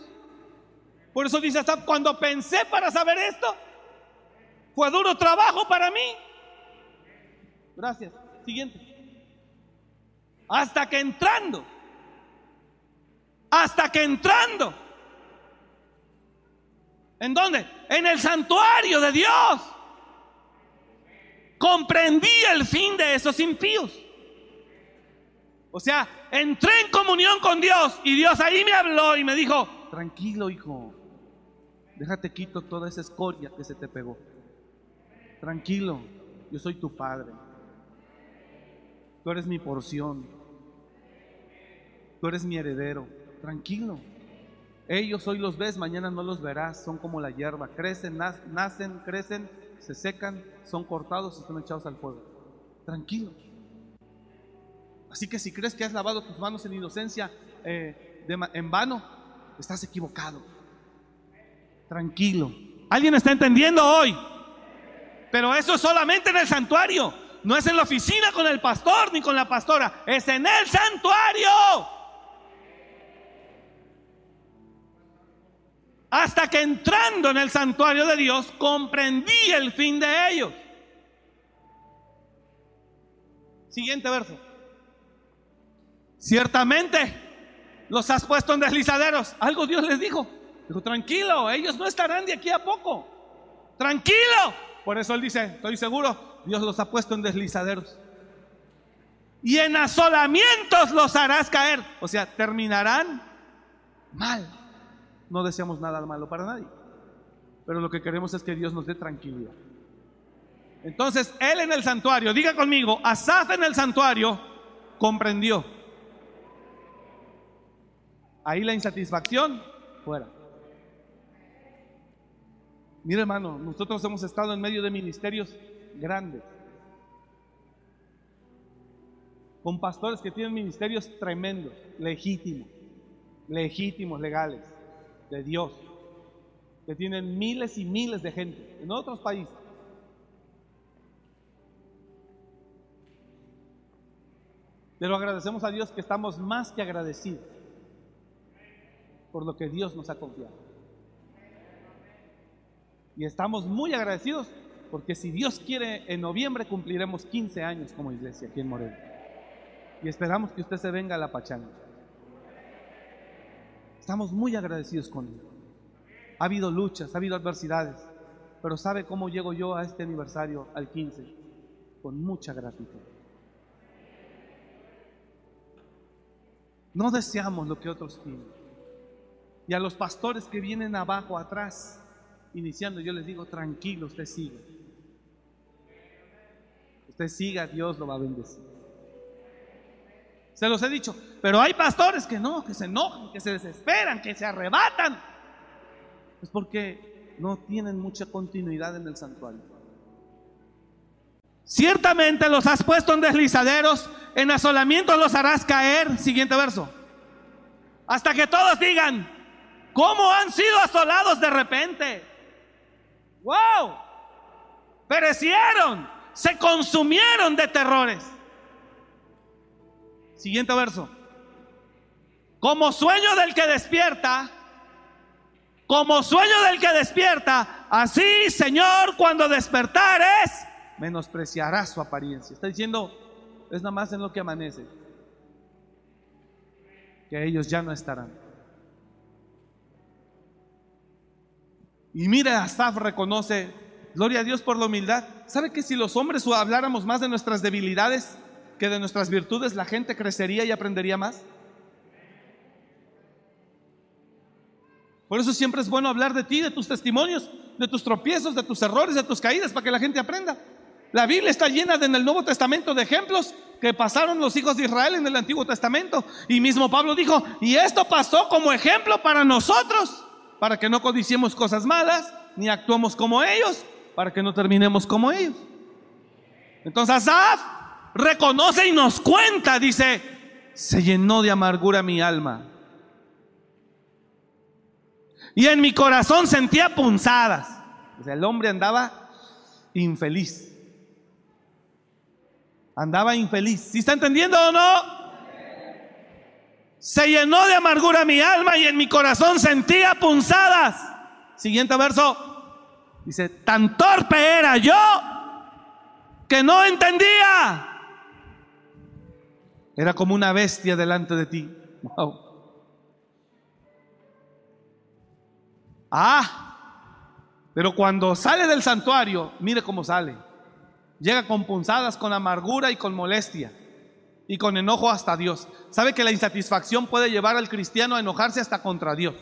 Por eso dice hasta cuando pensé para saber esto, fue duro trabajo para mí. Gracias. Siguiente. Hasta que entrando, hasta que entrando, ¿en dónde? En el santuario de Dios comprendí el fin de esos impíos. O sea, entré en comunión con Dios y Dios ahí me habló y me dijo, tranquilo hijo, déjate quito toda esa escoria que se te pegó. Tranquilo, yo soy tu padre. Tú eres mi porción. Tú eres mi heredero. Tranquilo. Ellos hoy los ves, mañana no los verás. Son como la hierba. Crecen, nacen, crecen se secan, son cortados y son echados al fuego. Tranquilo. Así que si crees que has lavado tus manos en inocencia eh, en vano, estás equivocado. Tranquilo. ¿Alguien está entendiendo hoy? Pero eso es solamente en el santuario. No es en la oficina con el pastor ni con la pastora. Es en el santuario. Hasta que entrando en el santuario de Dios comprendí el fin de ellos. Siguiente verso. Ciertamente los has puesto en deslizaderos. Algo Dios les dijo. Dijo, tranquilo, ellos no estarán de aquí a poco. Tranquilo. Por eso él dice, estoy seguro, Dios los ha puesto en deslizaderos. Y en asolamientos los harás caer. O sea, terminarán mal no deseamos nada malo para nadie. Pero lo que queremos es que Dios nos dé tranquilidad. Entonces, él en el santuario, diga conmigo, Asaf en el santuario comprendió. Ahí la insatisfacción, fuera. Mire hermano, nosotros hemos estado en medio de ministerios grandes, con pastores que tienen ministerios tremendos, legítimos, legítimos, legales de Dios, que tienen miles y miles de gente en otros países. Pero agradecemos a Dios que estamos más que agradecidos. por lo que Dios nos ha confiado. Y estamos muy agradecidos porque si Dios quiere, en noviembre cumpliremos 15 años como iglesia aquí en Morelia. Y esperamos que usted se venga a la pachanga. Estamos muy agradecidos con Él. Ha habido luchas, ha habido adversidades, pero ¿sabe cómo llego yo a este aniversario, al 15? Con mucha gratitud. No deseamos lo que otros tienen. Y a los pastores que vienen abajo, atrás, iniciando, yo les digo, tranquilo, usted siga. Usted siga, Dios lo va a bendecir. Se los he dicho, pero hay pastores que no, que se enojan, que se desesperan, que se arrebatan. Es porque no tienen mucha continuidad en el santuario. Ciertamente los has puesto en deslizaderos, en asolamiento los harás caer. Siguiente verso. Hasta que todos digan, ¿cómo han sido asolados de repente? ¡Wow! Perecieron, se consumieron de terrores. Siguiente verso. Como sueño del que despierta, como sueño del que despierta, así, Señor, cuando despertares, menospreciarás su apariencia. Está diciendo, es nada más en lo que amanece, que ellos ya no estarán. Y mira, Asaf reconoce, gloria a Dios por la humildad. ¿Sabe que si los hombres habláramos más de nuestras debilidades que de nuestras virtudes, la gente crecería y aprendería más? Por eso siempre es bueno hablar de ti, de tus testimonios, de tus tropiezos, de tus errores, de tus caídas, para que la gente aprenda. La Biblia está llena en el Nuevo Testamento de ejemplos que pasaron los hijos de Israel en el Antiguo Testamento. Y mismo Pablo dijo, y esto pasó como ejemplo para nosotros para que no codiciemos cosas malas, ni actuemos como ellos, para que no terminemos como ellos. Entonces Asaf reconoce y nos cuenta, dice, se llenó de amargura mi alma. Y en mi corazón sentía punzadas. O sea, el hombre andaba infeliz. Andaba infeliz. ¿Sí está entendiendo o no? Se llenó de amargura mi alma y en mi corazón sentía punzadas. Siguiente verso. Dice, tan torpe era yo que no entendía. Era como una bestia delante de ti. Wow. Ah, pero cuando sale del santuario, mire cómo sale. Llega con punzadas, con amargura y con molestia y con enojo hasta Dios. ¿Sabe que la insatisfacción puede llevar al cristiano a enojarse hasta contra Dios?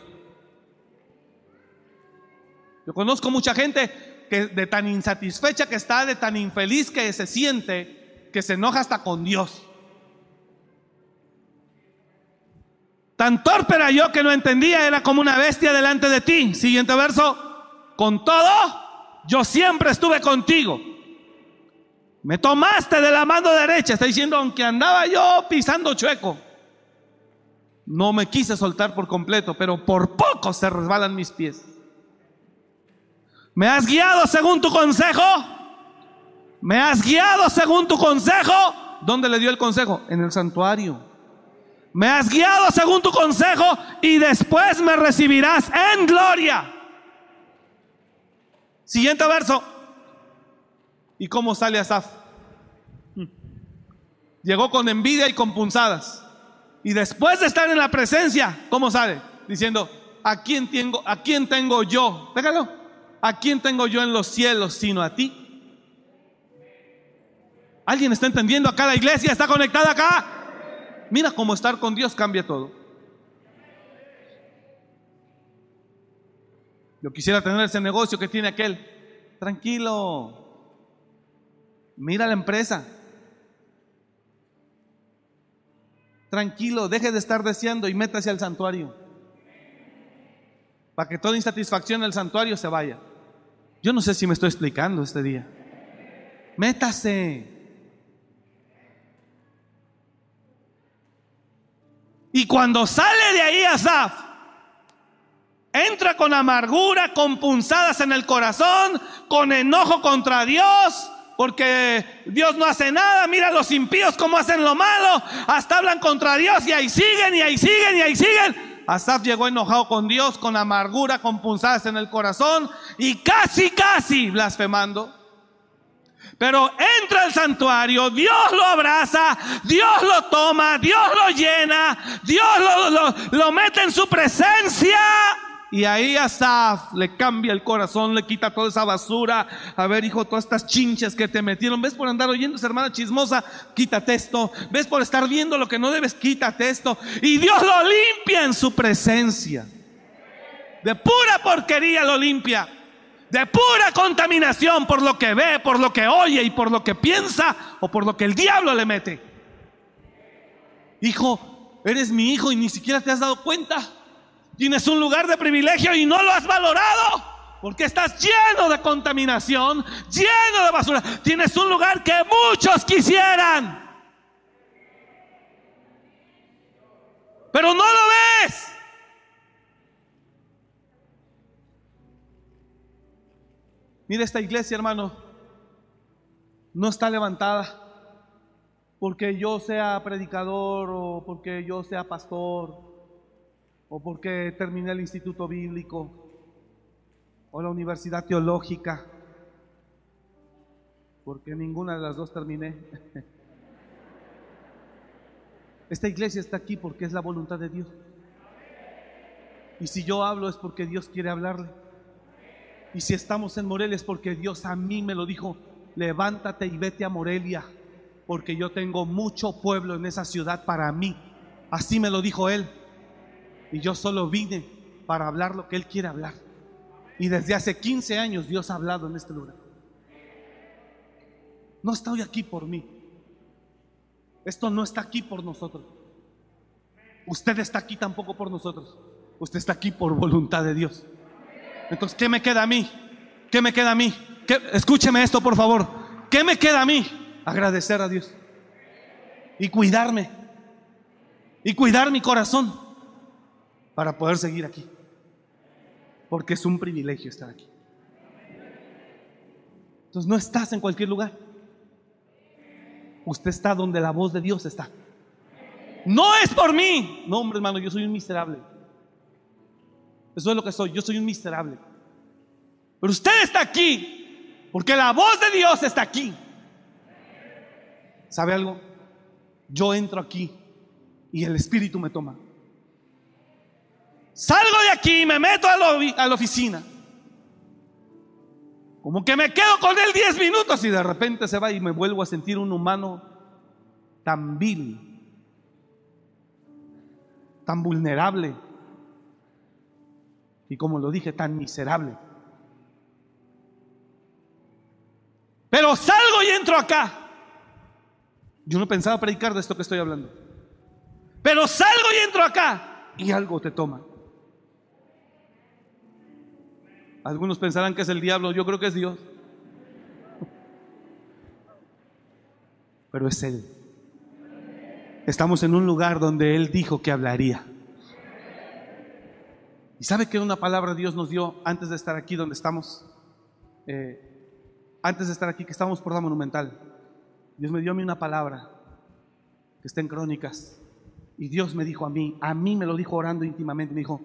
Yo conozco mucha gente que de tan insatisfecha que está, de tan infeliz que se siente, que se enoja hasta con Dios. Tan torpe era yo que no entendía, era como una bestia delante de ti. Siguiente verso, con todo, yo siempre estuve contigo me tomaste de la mano derecha. Está diciendo, aunque andaba yo pisando chueco, no me quise soltar por completo, pero por poco se resbalan mis pies. Me has guiado según tu consejo. Me has guiado según tu consejo. ¿Dónde le dio el consejo? En el santuario. Me has guiado según tu consejo y después me recibirás en gloria. Siguiente verso. ¿Y cómo sale Asaf? Llegó con envidia y con punzadas. Y después de estar en la presencia, ¿cómo sale? Diciendo, ¿a quién tengo, a quién tengo yo? Déjalo. ¿A quién tengo yo en los cielos sino a ti? ¿Alguien está entendiendo acá la iglesia? ¿Está conectada acá? Mira cómo estar con Dios cambia todo. Yo quisiera tener ese negocio que tiene aquel. Tranquilo, Mira la empresa. Tranquilo, deje de estar deseando y métase al santuario. Para que toda insatisfacción del santuario se vaya. Yo no sé si me estoy explicando este día. Métase. Y cuando sale de ahí Asaf, entra con amargura, con punzadas en el corazón, con enojo contra Dios, porque Dios no hace nada. Mira los impíos cómo hacen lo malo, hasta hablan contra Dios y ahí siguen y ahí siguen y ahí siguen. Asaf llegó enojado con Dios, con amargura, con punzadas en el corazón y casi, casi blasfemando. Pero entra al santuario, Dios lo abraza, Dios lo toma, Dios lo llena, Dios lo, lo mete en su presencia y ahí Asaf le cambia el corazón, le quita toda esa basura. A ver, hijo, todas estas chinches que te metieron. ¿Ves por andar oyendo esa hermana chismosa? Quítate esto. ¿Ves por estar viendo lo que no debes? Quítate esto. Y Dios lo limpia en su presencia. De pura porquería lo limpia. De pura contaminación por lo que ve, por lo que oye y por lo que piensa o por lo que el diablo le mete. Hijo, eres mi hijo y ni siquiera te has dado cuenta. Tienes un lugar de privilegio y no lo has valorado. Porque estás lleno de contaminación, lleno de basura. Tienes un lugar que muchos quisieran. Pero no lo ves. Mira esta iglesia, hermano. No está levantada porque yo sea predicador o porque yo sea pastor o porque terminé el instituto bíblico o la universidad teológica, porque ninguna de las dos terminé. Esta iglesia está aquí porque es la voluntad de Dios. Y si yo hablo es porque Dios quiere hablarle. Y si estamos en Morelia es porque Dios a mí me lo dijo, levántate y vete a Morelia, porque yo tengo mucho pueblo en esa ciudad para mí. Así me lo dijo Él. Y yo solo vine para hablar lo que Él quiere hablar. Y desde hace 15 años Dios ha hablado en este lugar. No estoy aquí por mí. Esto no está aquí por nosotros. Usted está aquí tampoco por nosotros. Usted está aquí por voluntad de Dios. Entonces, ¿qué me queda a mí? ¿Qué me queda a mí? Escúcheme esto, por favor. ¿Qué me queda a mí? Agradecer a Dios. Y cuidarme. Y cuidar mi corazón para poder seguir aquí. Porque es un privilegio estar aquí. Entonces no estás en cualquier lugar. Usted está donde la voz de Dios está. No es por mí. No, hombre, hermano, yo soy un miserable. Eso es lo que soy. Yo soy un miserable. Pero usted está aquí porque la voz de Dios está aquí. ¿Sabe algo? Yo entro aquí y el Espíritu me toma. Salgo de aquí y me meto a, la oficina. Como que me quedo con él 10 minutos y de repente se va y me vuelvo a sentir un humano tan vil, tan vulnerable y como lo dije, tan miserable. Pero salgo y entro acá. Yo no pensaba predicar de esto que estoy hablando. Pero salgo y entro acá y algo te toma. Algunos pensarán que es el diablo, yo creo que es Dios. Pero es Él. Estamos en un lugar donde Él dijo que hablaría. ¿Y sabe que una palabra Dios nos dio antes de estar aquí donde estamos? Eh, antes de estar aquí, que estamos por la monumental. Dios me dio a mí una palabra que está en crónicas. Y Dios me dijo a mí, a mí me lo dijo orando íntimamente, me dijo,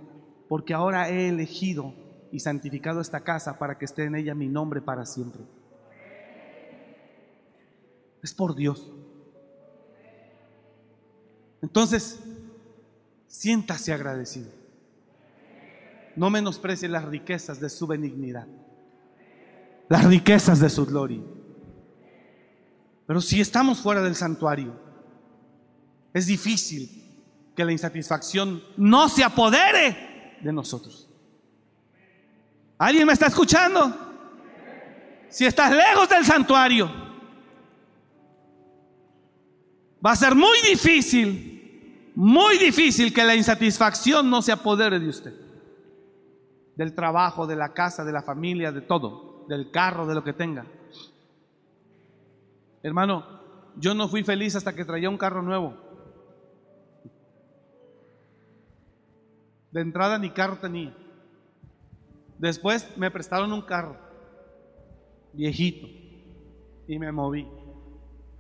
porque ahora he elegido y santificado esta casa para que esté en ella mi nombre para siempre. Es por Dios. Entonces, siéntase agradecido. No menosprecie las riquezas de su benignidad, las riquezas de su gloria. Pero si estamos fuera del santuario, es difícil que la insatisfacción no se apodere de nosotros. ¿Alguien me está escuchando? Si estás lejos del santuario, va a ser muy difícil, muy difícil que la insatisfacción no se apodere de usted. Del trabajo, de la casa, de la familia, de todo, del carro, de lo que tenga. Hermano, yo no fui feliz hasta que traía un carro nuevo. De entrada ni carro tenía. Después me prestaron un carro, viejito, y me moví.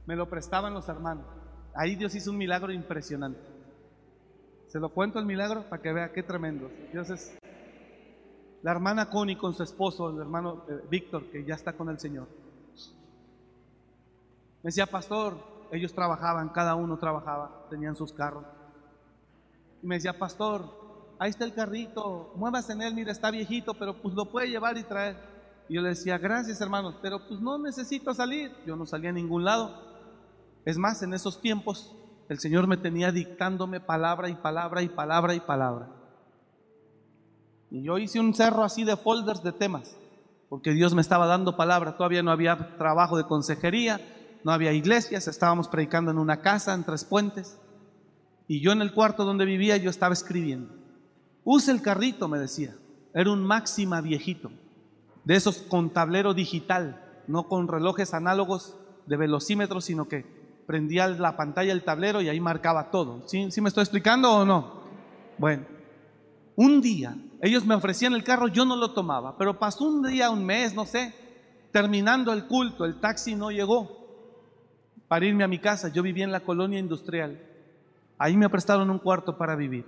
Me lo prestaban los hermanos. Ahí Dios hizo un milagro impresionante. Se lo cuento el milagro para que vea qué tremendo. Dios es. La hermana Connie con su esposo, el hermano eh, Víctor, que ya está con el Señor. Me decía, pastor, ellos trabajaban, cada uno trabajaba, tenían sus carros. Y me decía, pastor, ahí está el carrito, muévase en él, mira, está viejito, pero pues lo puede llevar y traer. Y yo le decía, gracias hermanos, pero pues no necesito salir. Yo no salía a ningún lado. Es más, en esos tiempos el Señor me tenía dictándome palabra y palabra y palabra y palabra. Y yo hice un cerro así de folders de temas, porque Dios me estaba dando palabra. Todavía no había trabajo de consejería, no había iglesias, estábamos predicando en una casa, en tres puentes. Y yo en el cuarto donde vivía, yo estaba escribiendo. Use el carrito, me decía. Era un máxima viejito, de esos con tablero digital, no con relojes análogos de velocímetro, sino que prendía la pantalla el tablero y ahí marcaba todo. ¿Sí, ¿Sí me estoy explicando o no? Bueno, un día ellos me ofrecían el carro, yo no lo tomaba, pero pasó un día, un mes, no sé, terminando el culto, el taxi no llegó para irme a mi casa. Yo vivía en la colonia industrial. Ahí me prestaron un cuarto para vivir.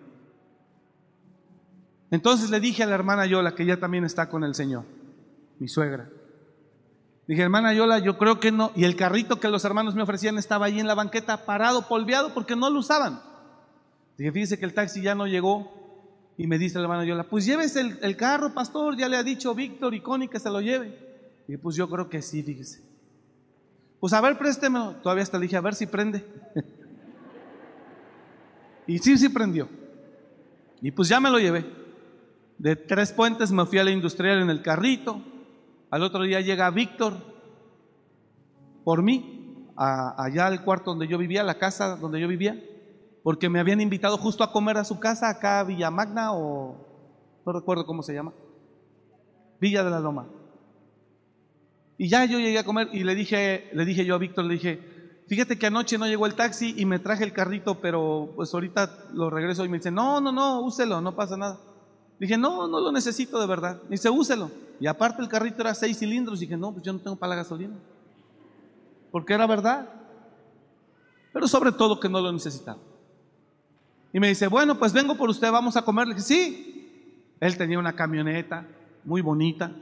Entonces le dije a la hermana Yola, que ella también está con el Señor, mi suegra. Dije, hermana Yola, yo creo que no. Y el carrito que los hermanos me ofrecían estaba ahí en la banqueta, parado, polveado, porque no lo usaban. Dije, fíjese que el taxi ya no llegó. Y me dice la hermana Yola, pues llévese el, el carro, pastor, ya le ha dicho Víctor y Connie que se lo lleve. Y pues yo creo que sí, fíjese. Pues a ver, préstemelo. Todavía hasta le dije, a ver si prende. y sí, sí prendió. Y pues ya me lo llevé. De tres puentes me fui a la industrial en el carrito. Al otro día llega Víctor por mí, a- allá al cuarto donde yo vivía, la casa donde yo vivía, porque me habían invitado justo a comer a su casa, acá a Villa Magna o no recuerdo cómo se llama, Villa de la Loma. Y ya yo llegué a comer y le dije, le dije yo a Víctor, le dije, fíjate que anoche no llegó el taxi y me traje el carrito, pero pues ahorita lo regreso y me dice, no, no, no, úselo, no pasa nada. Dije, no, no lo necesito de verdad. Dice, úselo. Y aparte el carrito era seis cilindros. Dije, no, pues yo no tengo para la gasolina. Porque era verdad. Pero sobre todo que no lo necesitaba. Y me dice, bueno, pues vengo por usted, vamos a comer. Le dije, sí. Él tenía una camioneta muy bonita.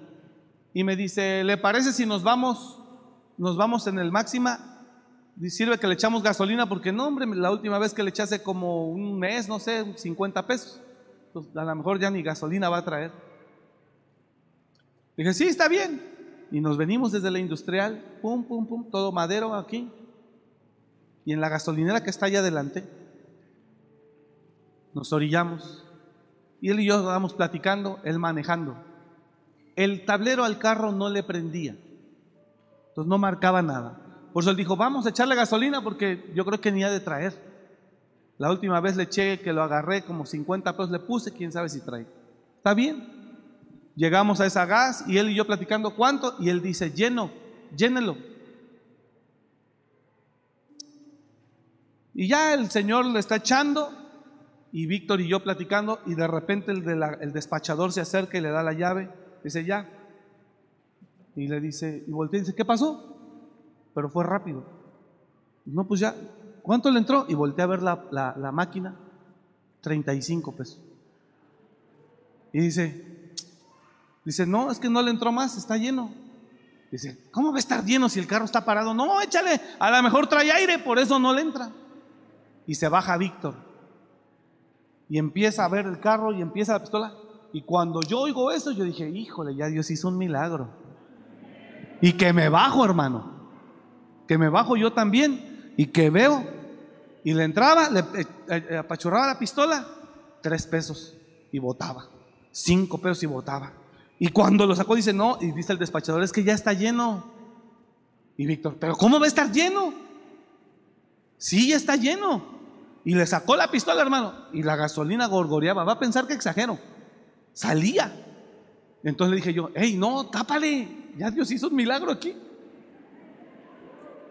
Y me dice, ¿le parece si nos vamos, nos vamos en el máxima? Sirve que le echamos gasolina, porque no, hombre, la última vez que le eché hace como un mes, no sé, 50 pesos. Pues a lo mejor ya ni gasolina va a traer. Dije, sí, está bien. Y nos venimos desde la industrial, pum, pum, pum, todo madero aquí. Y en la gasolinera que está allá adelante, nos orillamos. Y él y yo estábamos platicando, él manejando. El tablero al carro no le prendía. Entonces no marcaba nada. Por eso él dijo, vamos a echarle gasolina porque yo creo que ni ha de traer. La última vez le eché que lo agarré como 50 pesos le puse, quién sabe si trae. ¿Está bien? Llegamos a esa gas y él y yo platicando cuánto y él dice, lleno, llénelo. Y ya el Señor le está echando y Víctor y yo platicando y de repente el, despachador se acerca y le da la llave, dice ya. Y le dice, y voltea y dice, ¿qué pasó? Pero fue rápido. No, pues ya, ¿cuánto le entró? Y volteé a ver la, la- la máquina, 35 pesos. Y dice, dice, no, es que no le entró más, está lleno. Dice, ¿cómo va a estar lleno si el carro está parado? No, échale, a lo mejor trae aire, por eso no le entra. Y se baja Víctor. Y empieza a ver el carro y empieza la pistola. Y cuando yo oigo eso, yo dije, híjole, ya Dios hizo un milagro. Y que me bajo, hermano. Que me bajo yo también. Y que veo. Y le entraba, le eh, eh, apachurraba la pistola, tres pesos. Y botaba. Cinco pesos y botaba. Y cuando lo sacó, dice, no. Y dice el despachador, es que ya está lleno. Y Víctor, ¿pero cómo va a estar lleno? Sí, ya está lleno. Y le sacó la pistola, hermano. Y la gasolina gorgoreaba. Va a pensar que exagero. Salía. Entonces le dije yo, hey, no, tápale. Ya Dios hizo un milagro aquí.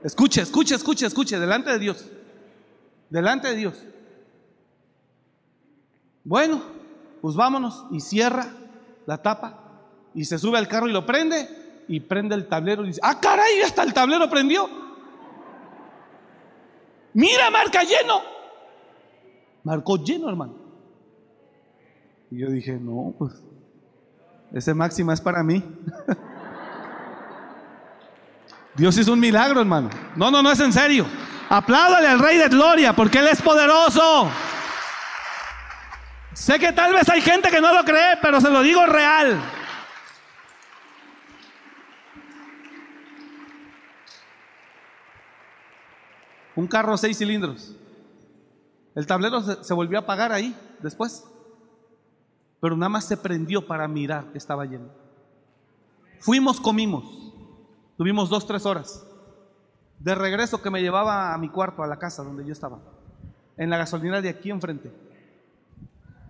Escuche, escuche, escuche, escuche. Delante de Dios. Delante de Dios. Bueno, pues vámonos. Y cierra la tapa. Y se sube al carro y lo prende. Y prende el tablero y dice, ah, caray, hasta el tablero prendió. Mira, marca lleno. Marcó lleno, hermano. Y yo dije, no, pues, ese máxima es para mí. Dios hizo un milagro, hermano. No, no, no es en serio. Apláudale al Rey de Gloria, porque Él es poderoso. Sé que tal vez hay gente que no lo cree, pero se lo digo real. Un carro seis cilindros. El tablero se, volvió a apagar ahí después. Pero nada más se prendió para mirar que estaba lleno. Fuimos, comimos. Tuvimos dos, tres horas. De regreso que me llevaba a mi cuarto, a la casa donde yo estaba. En la gasolinera de aquí enfrente.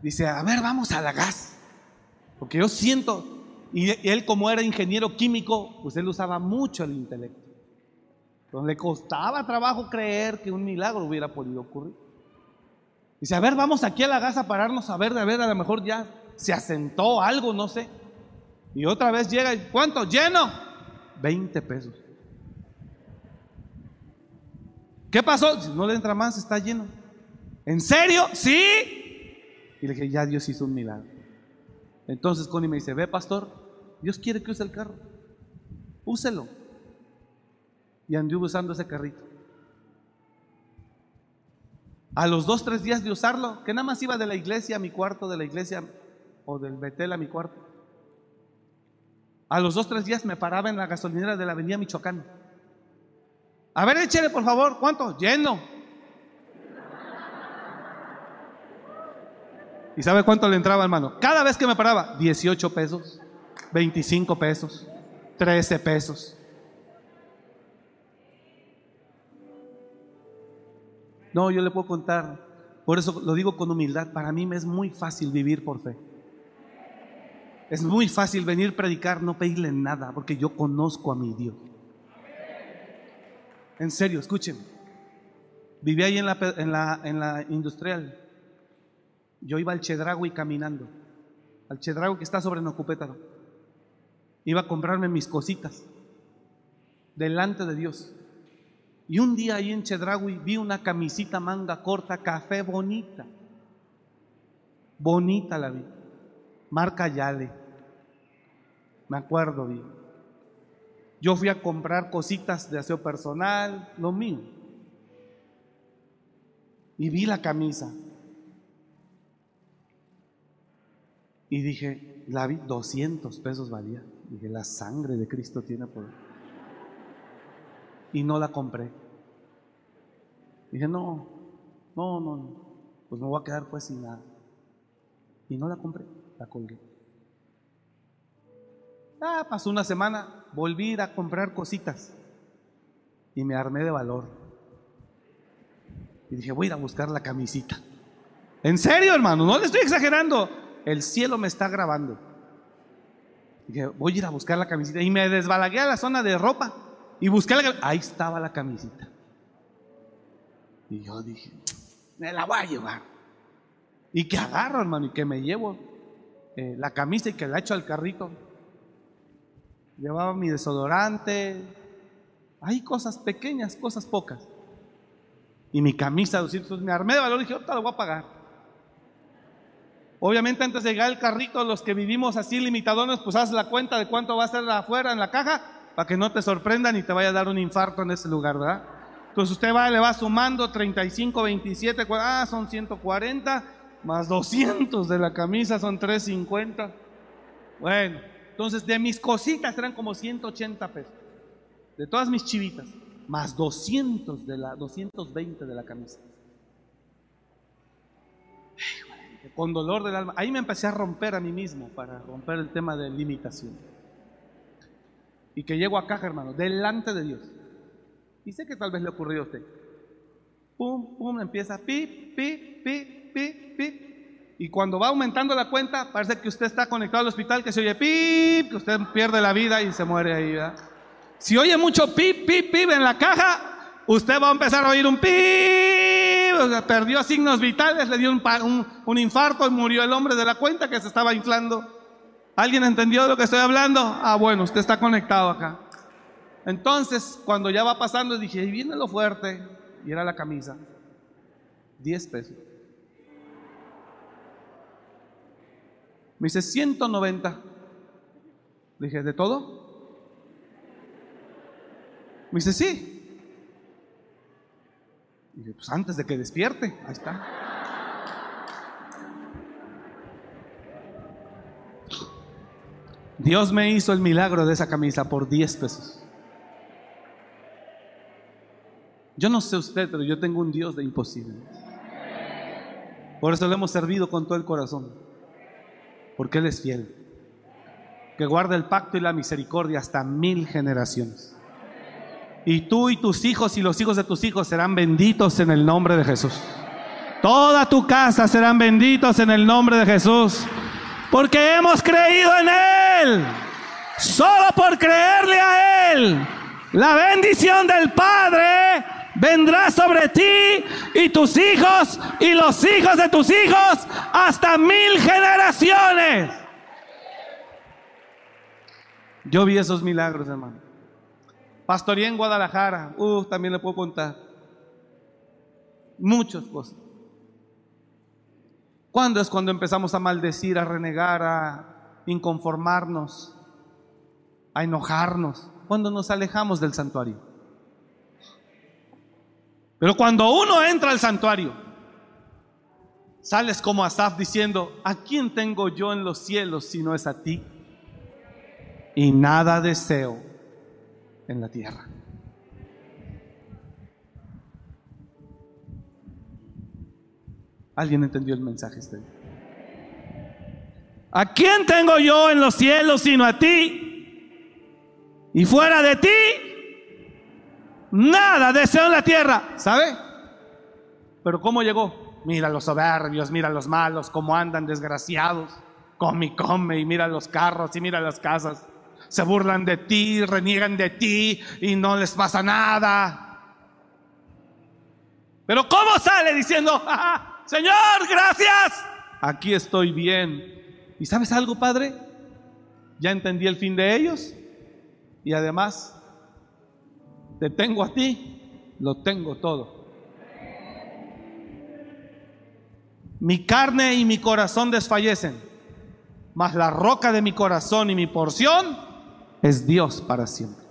Dice, a ver, vamos a la gas. Porque yo siento, y él como era ingeniero químico, pues él usaba mucho el intelecto. Entonces le costaba trabajo creer que un milagro hubiera podido ocurrir. Dice, a ver, vamos aquí a la gas a pararnos a ver, a ver, a lo mejor ya se asentó algo, no sé. Y otra vez llega y ¿cuánto? Lleno. 20 pesos. ¿Qué pasó? No le entra más, está lleno. ¿En serio? ¿Sí? Y le dije, ya Dios hizo un milagro. Entonces Connie me dice, ve pastor, Dios quiere que use el carro. Úselo. Y anduve usando ese carrito. A los dos, tres días de usarlo, que nada más iba de la iglesia a mi cuarto, de la iglesia o del Betel a mi cuarto. A los dos, tres días me paraba en la gasolinera de la avenida Michoacán. A ver, échele por favor, ¿cuánto? Lleno. ¿Y sabe cuánto le entraba, hermano? Cada vez que me paraba, 18 pesos, 25 pesos, 13 pesos. No, yo le puedo contar. Por eso lo digo con humildad. Para mí me es muy fácil vivir por fe. Es muy fácil venir a predicar, no pedirle nada, porque yo conozco a mi Dios. En serio, escuchen. Viví ahí en la, industrial. Yo iba al Chedragui caminando. Al Chedragui que está sobre Nocupétaro. Iba a comprarme mis cositas. Delante de Dios. Y un día ahí en Chedragui vi una camisita manga corta, café bonita. Bonita la vi. Marca Yale. Me acuerdo bien. Yo fui a comprar cositas de aseo personal, lo mío. Y vi la camisa. Y dije, la vi, 200 pesos valía. Dije, la sangre de Cristo tiene poder. Y no la compré. Dije, no, no, no, pues me voy a quedar pues sin nada. Y no la compré, la colgué. Ah, pasó una semana, volví a comprar cositas. Y me armé de valor. Y dije, voy a ir a buscar la camisita. En serio, hermano, no le estoy exagerando. El cielo me está grabando. Dije, voy a ir a buscar la camisita. Y me desbalagué a la zona de ropa. Y busqué la. Ahí estaba la camisita. Y yo dije, me la voy a llevar. Y que agarro, hermano, y que me llevo eh, la camisa y que la echo al carrito. Llevaba mi desodorante. Hay cosas pequeñas, cosas pocas. Y mi camisa, 200, me armé de valor y dije, ahorita la voy a pagar. Obviamente antes de llegar al carrito, los que vivimos así limitadones, pues haz la cuenta de cuánto va a ser afuera en la caja para que no te sorprendan y te vaya a dar un infarto en ese lugar, ¿verdad? Entonces usted va, le va sumando 35, 27, ah, son 140, más 200 de la camisa son 350. Bueno, entonces de mis cositas eran como 180 pesos. De todas mis chivitas, más 200 de la 220 de la camisa. Con dolor del alma. Ahí me empecé a romper a mí mismo para romper el tema de limitación. Y que llego a caja, hermano, delante de Dios. Y sé que tal vez le ocurrió a usted. Pum, pum, empieza pip, pip, pip, pip, pip. Y cuando va aumentando la cuenta, parece que usted está conectado al hospital, que se oye pip, que usted pierde la vida y se muere ahí. ¿verdad? Si oye mucho pip, pip, pip en la caja, usted va a empezar a oír un pip. Perdió signos vitales, le dio un, un infarto y murió el hombre de la cuenta que se estaba inflando. ¿Alguien entendió de lo que estoy hablando? Ah, bueno, usted está conectado acá. Entonces, cuando ya va pasando, dije, ahí viene lo fuerte. Y era la camisa. 10 pesos. Me dice, 190. Le dije, ¿de todo? Me dice, sí. Y dije, pues antes de que despierte, ahí está. Dios me hizo el milagro de esa camisa por 10 pesos. Yo no sé usted, pero yo tengo un Dios de imposible. Por eso le hemos servido con todo el corazón. Porque Él es fiel. Que guarda el pacto y la misericordia hasta mil generaciones. Y tú y tus hijos y los hijos de tus hijos serán benditos en el nombre de Jesús. Toda tu casa serán benditos en el nombre de Jesús. Porque hemos creído en Él. Solo por creerle a Él. La bendición del Padre vendrá sobre ti y tus hijos y los hijos de tus hijos hasta mil generaciones. Yo vi esos milagros, hermano. Pastoría en Guadalajara, uh, también le puedo contar. Muchas cosas. ¿Cuándo es cuando empezamos a maldecir, a renegar, a inconformarnos, a enojarnos? Cuando nos alejamos del santuario. Pero cuando uno entra al santuario, sales como Asaf diciendo, ¿a quién tengo yo en los cielos si no es a ti? Y nada deseo en la tierra. ¿Alguien entendió el mensaje este? ¿A quién tengo yo en los cielos sino a ti? Y fuera de ti, nada deseo en la tierra. ¿Sabe? Pero ¿cómo llegó? Mira los soberbios, mira los malos, cómo andan desgraciados. Come y come, y mira los carros, y mira las casas. Se burlan de ti, reniegan de ti, y no les pasa nada. Pero ¿cómo sale diciendo, Señor, gracias? Aquí estoy bien. ¿Y sabes algo, Padre? Ya entendí el fin de ellos. Y además, te tengo a ti, lo tengo todo. Mi carne y mi corazón desfallecen, mas la roca de mi corazón y mi porción es Dios para siempre.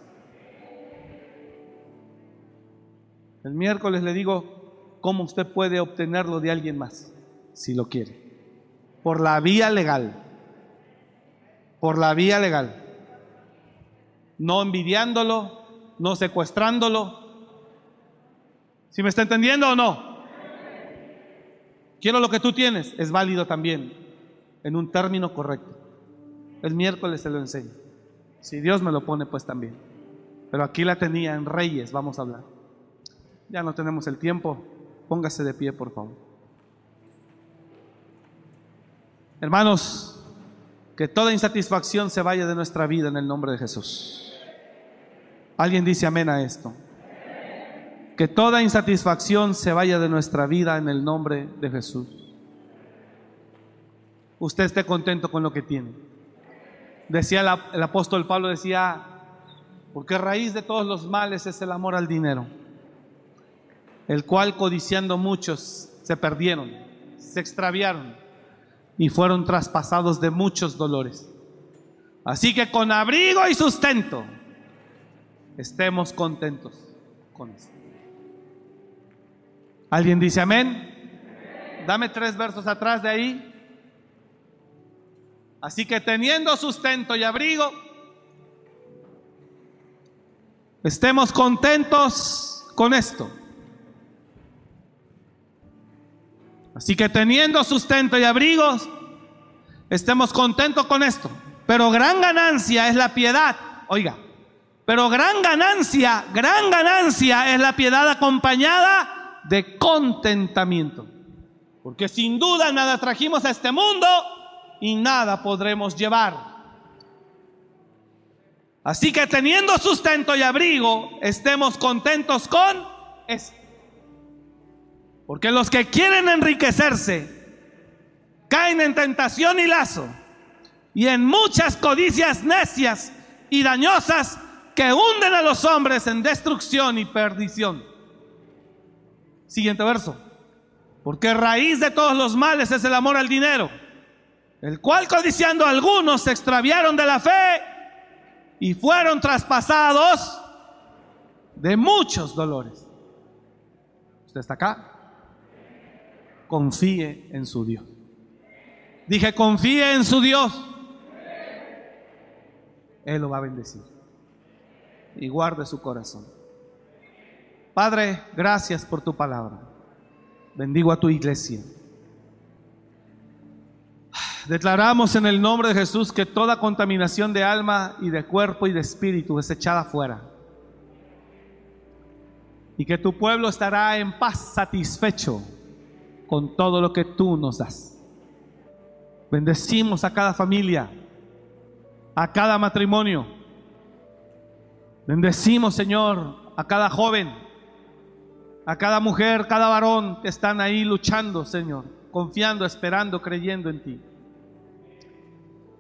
El miércoles le digo cómo usted puede obtenerlo de alguien más, si lo quiere. Por la vía legal. Por la vía legal. No envidiándolo, no secuestrándolo. ¿Si me está entendiendo o no? Quiero lo que tú tienes, es válido también, en un término correcto. El miércoles se lo enseño. Si Dios me lo pone, pues también. Pero aquí la tenía en Reyes, vamos a hablar. Ya no tenemos el tiempo. Póngase de pie, por favor. Hermanos, que toda insatisfacción se vaya de nuestra vida en el nombre de Jesús. ¿Alguien dice amén a esto? Que toda insatisfacción se vaya de nuestra vida en el nombre de Jesús. Usted esté contento con lo que tiene. Decía el, el apóstol Pablo, decía, porque raíz de todos los males es el amor al dinero, el cual codiciando muchos se perdieron, se extraviaron y fueron traspasados de muchos dolores. Así que con abrigo y sustento estemos contentos con eso. ¿Alguien dice amén? Dame tres versos atrás de ahí. Así que teniendo sustento y abrigo, estemos contentos con esto. Así que teniendo sustento y abrigos, estemos contentos con esto. Pero gran ganancia es la piedad. Oiga, pero gran ganancia, gran ganancia es la piedad acompañada de contentamiento. Porque sin duda nada trajimos a este mundo y nada podremos llevar. Así que teniendo sustento y abrigo, estemos contentos con esto. Porque los que quieren enriquecerse caen en tentación y lazo y en muchas codicias necias y dañosas que hunden a los hombres en destrucción y perdición. Siguiente verso. Porque raíz de todos los males es el amor al dinero el cual codiciando algunos se extraviaron de la fe y fueron traspasados de muchos dolores. ¿Usted está acá? Confíe en su Dios. Dije, confíe en su Dios. Él lo va a bendecir. Y guarde su corazón. Padre, gracias por tu palabra. Bendigo a tu iglesia. Declaramos en el nombre de Jesús que toda contaminación de alma y de cuerpo y de espíritu es echada fuera. Y que tu pueblo estará en paz, satisfecho con todo lo que tú nos das. Bendecimos a cada familia, a cada matrimonio. Bendecimos, Señor, a cada joven, a cada mujer, cada varón que están ahí luchando, Señor, confiando, esperando, creyendo en ti.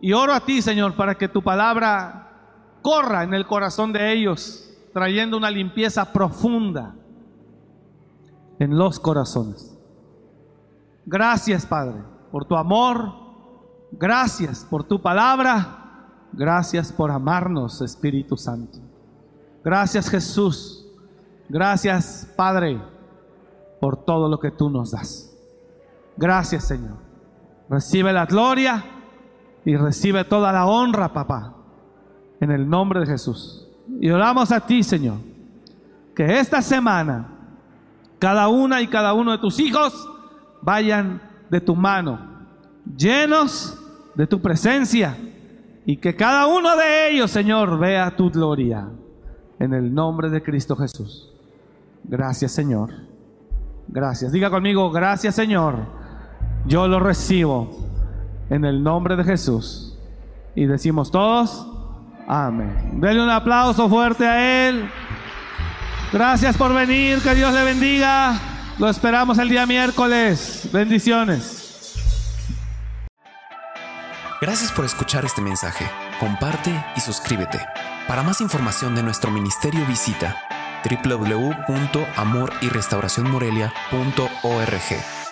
Y oro a ti, Señor, para que tu palabra corra en el corazón de ellos, trayendo una limpieza profunda en los corazones. Gracias, Padre, por tu amor. Gracias por tu palabra. Gracias por amarnos, Espíritu Santo. Gracias, Jesús. Gracias, Padre, por todo lo que tú nos das. Gracias, Señor. Recibe la gloria y recibe toda la honra, papá, en el nombre de Jesús. Y oramos a ti, Señor, que esta semana cada una y cada uno de tus hijos vayan de tu mano, llenos de tu presencia, y que cada uno de ellos, Señor, vea tu gloria. En el nombre de Cristo Jesús. Gracias, Señor. Gracias. Diga conmigo, gracias, Señor. Yo lo recibo en el nombre de Jesús. Y decimos todos, amén. Denle un aplauso fuerte a Él. Gracias por venir, que Dios le bendiga. Lo esperamos el día miércoles. Bendiciones. Gracias por escuchar este mensaje. Comparte y suscríbete. Para más información de nuestro ministerio visita www.amoryrestauracionmorelia.org.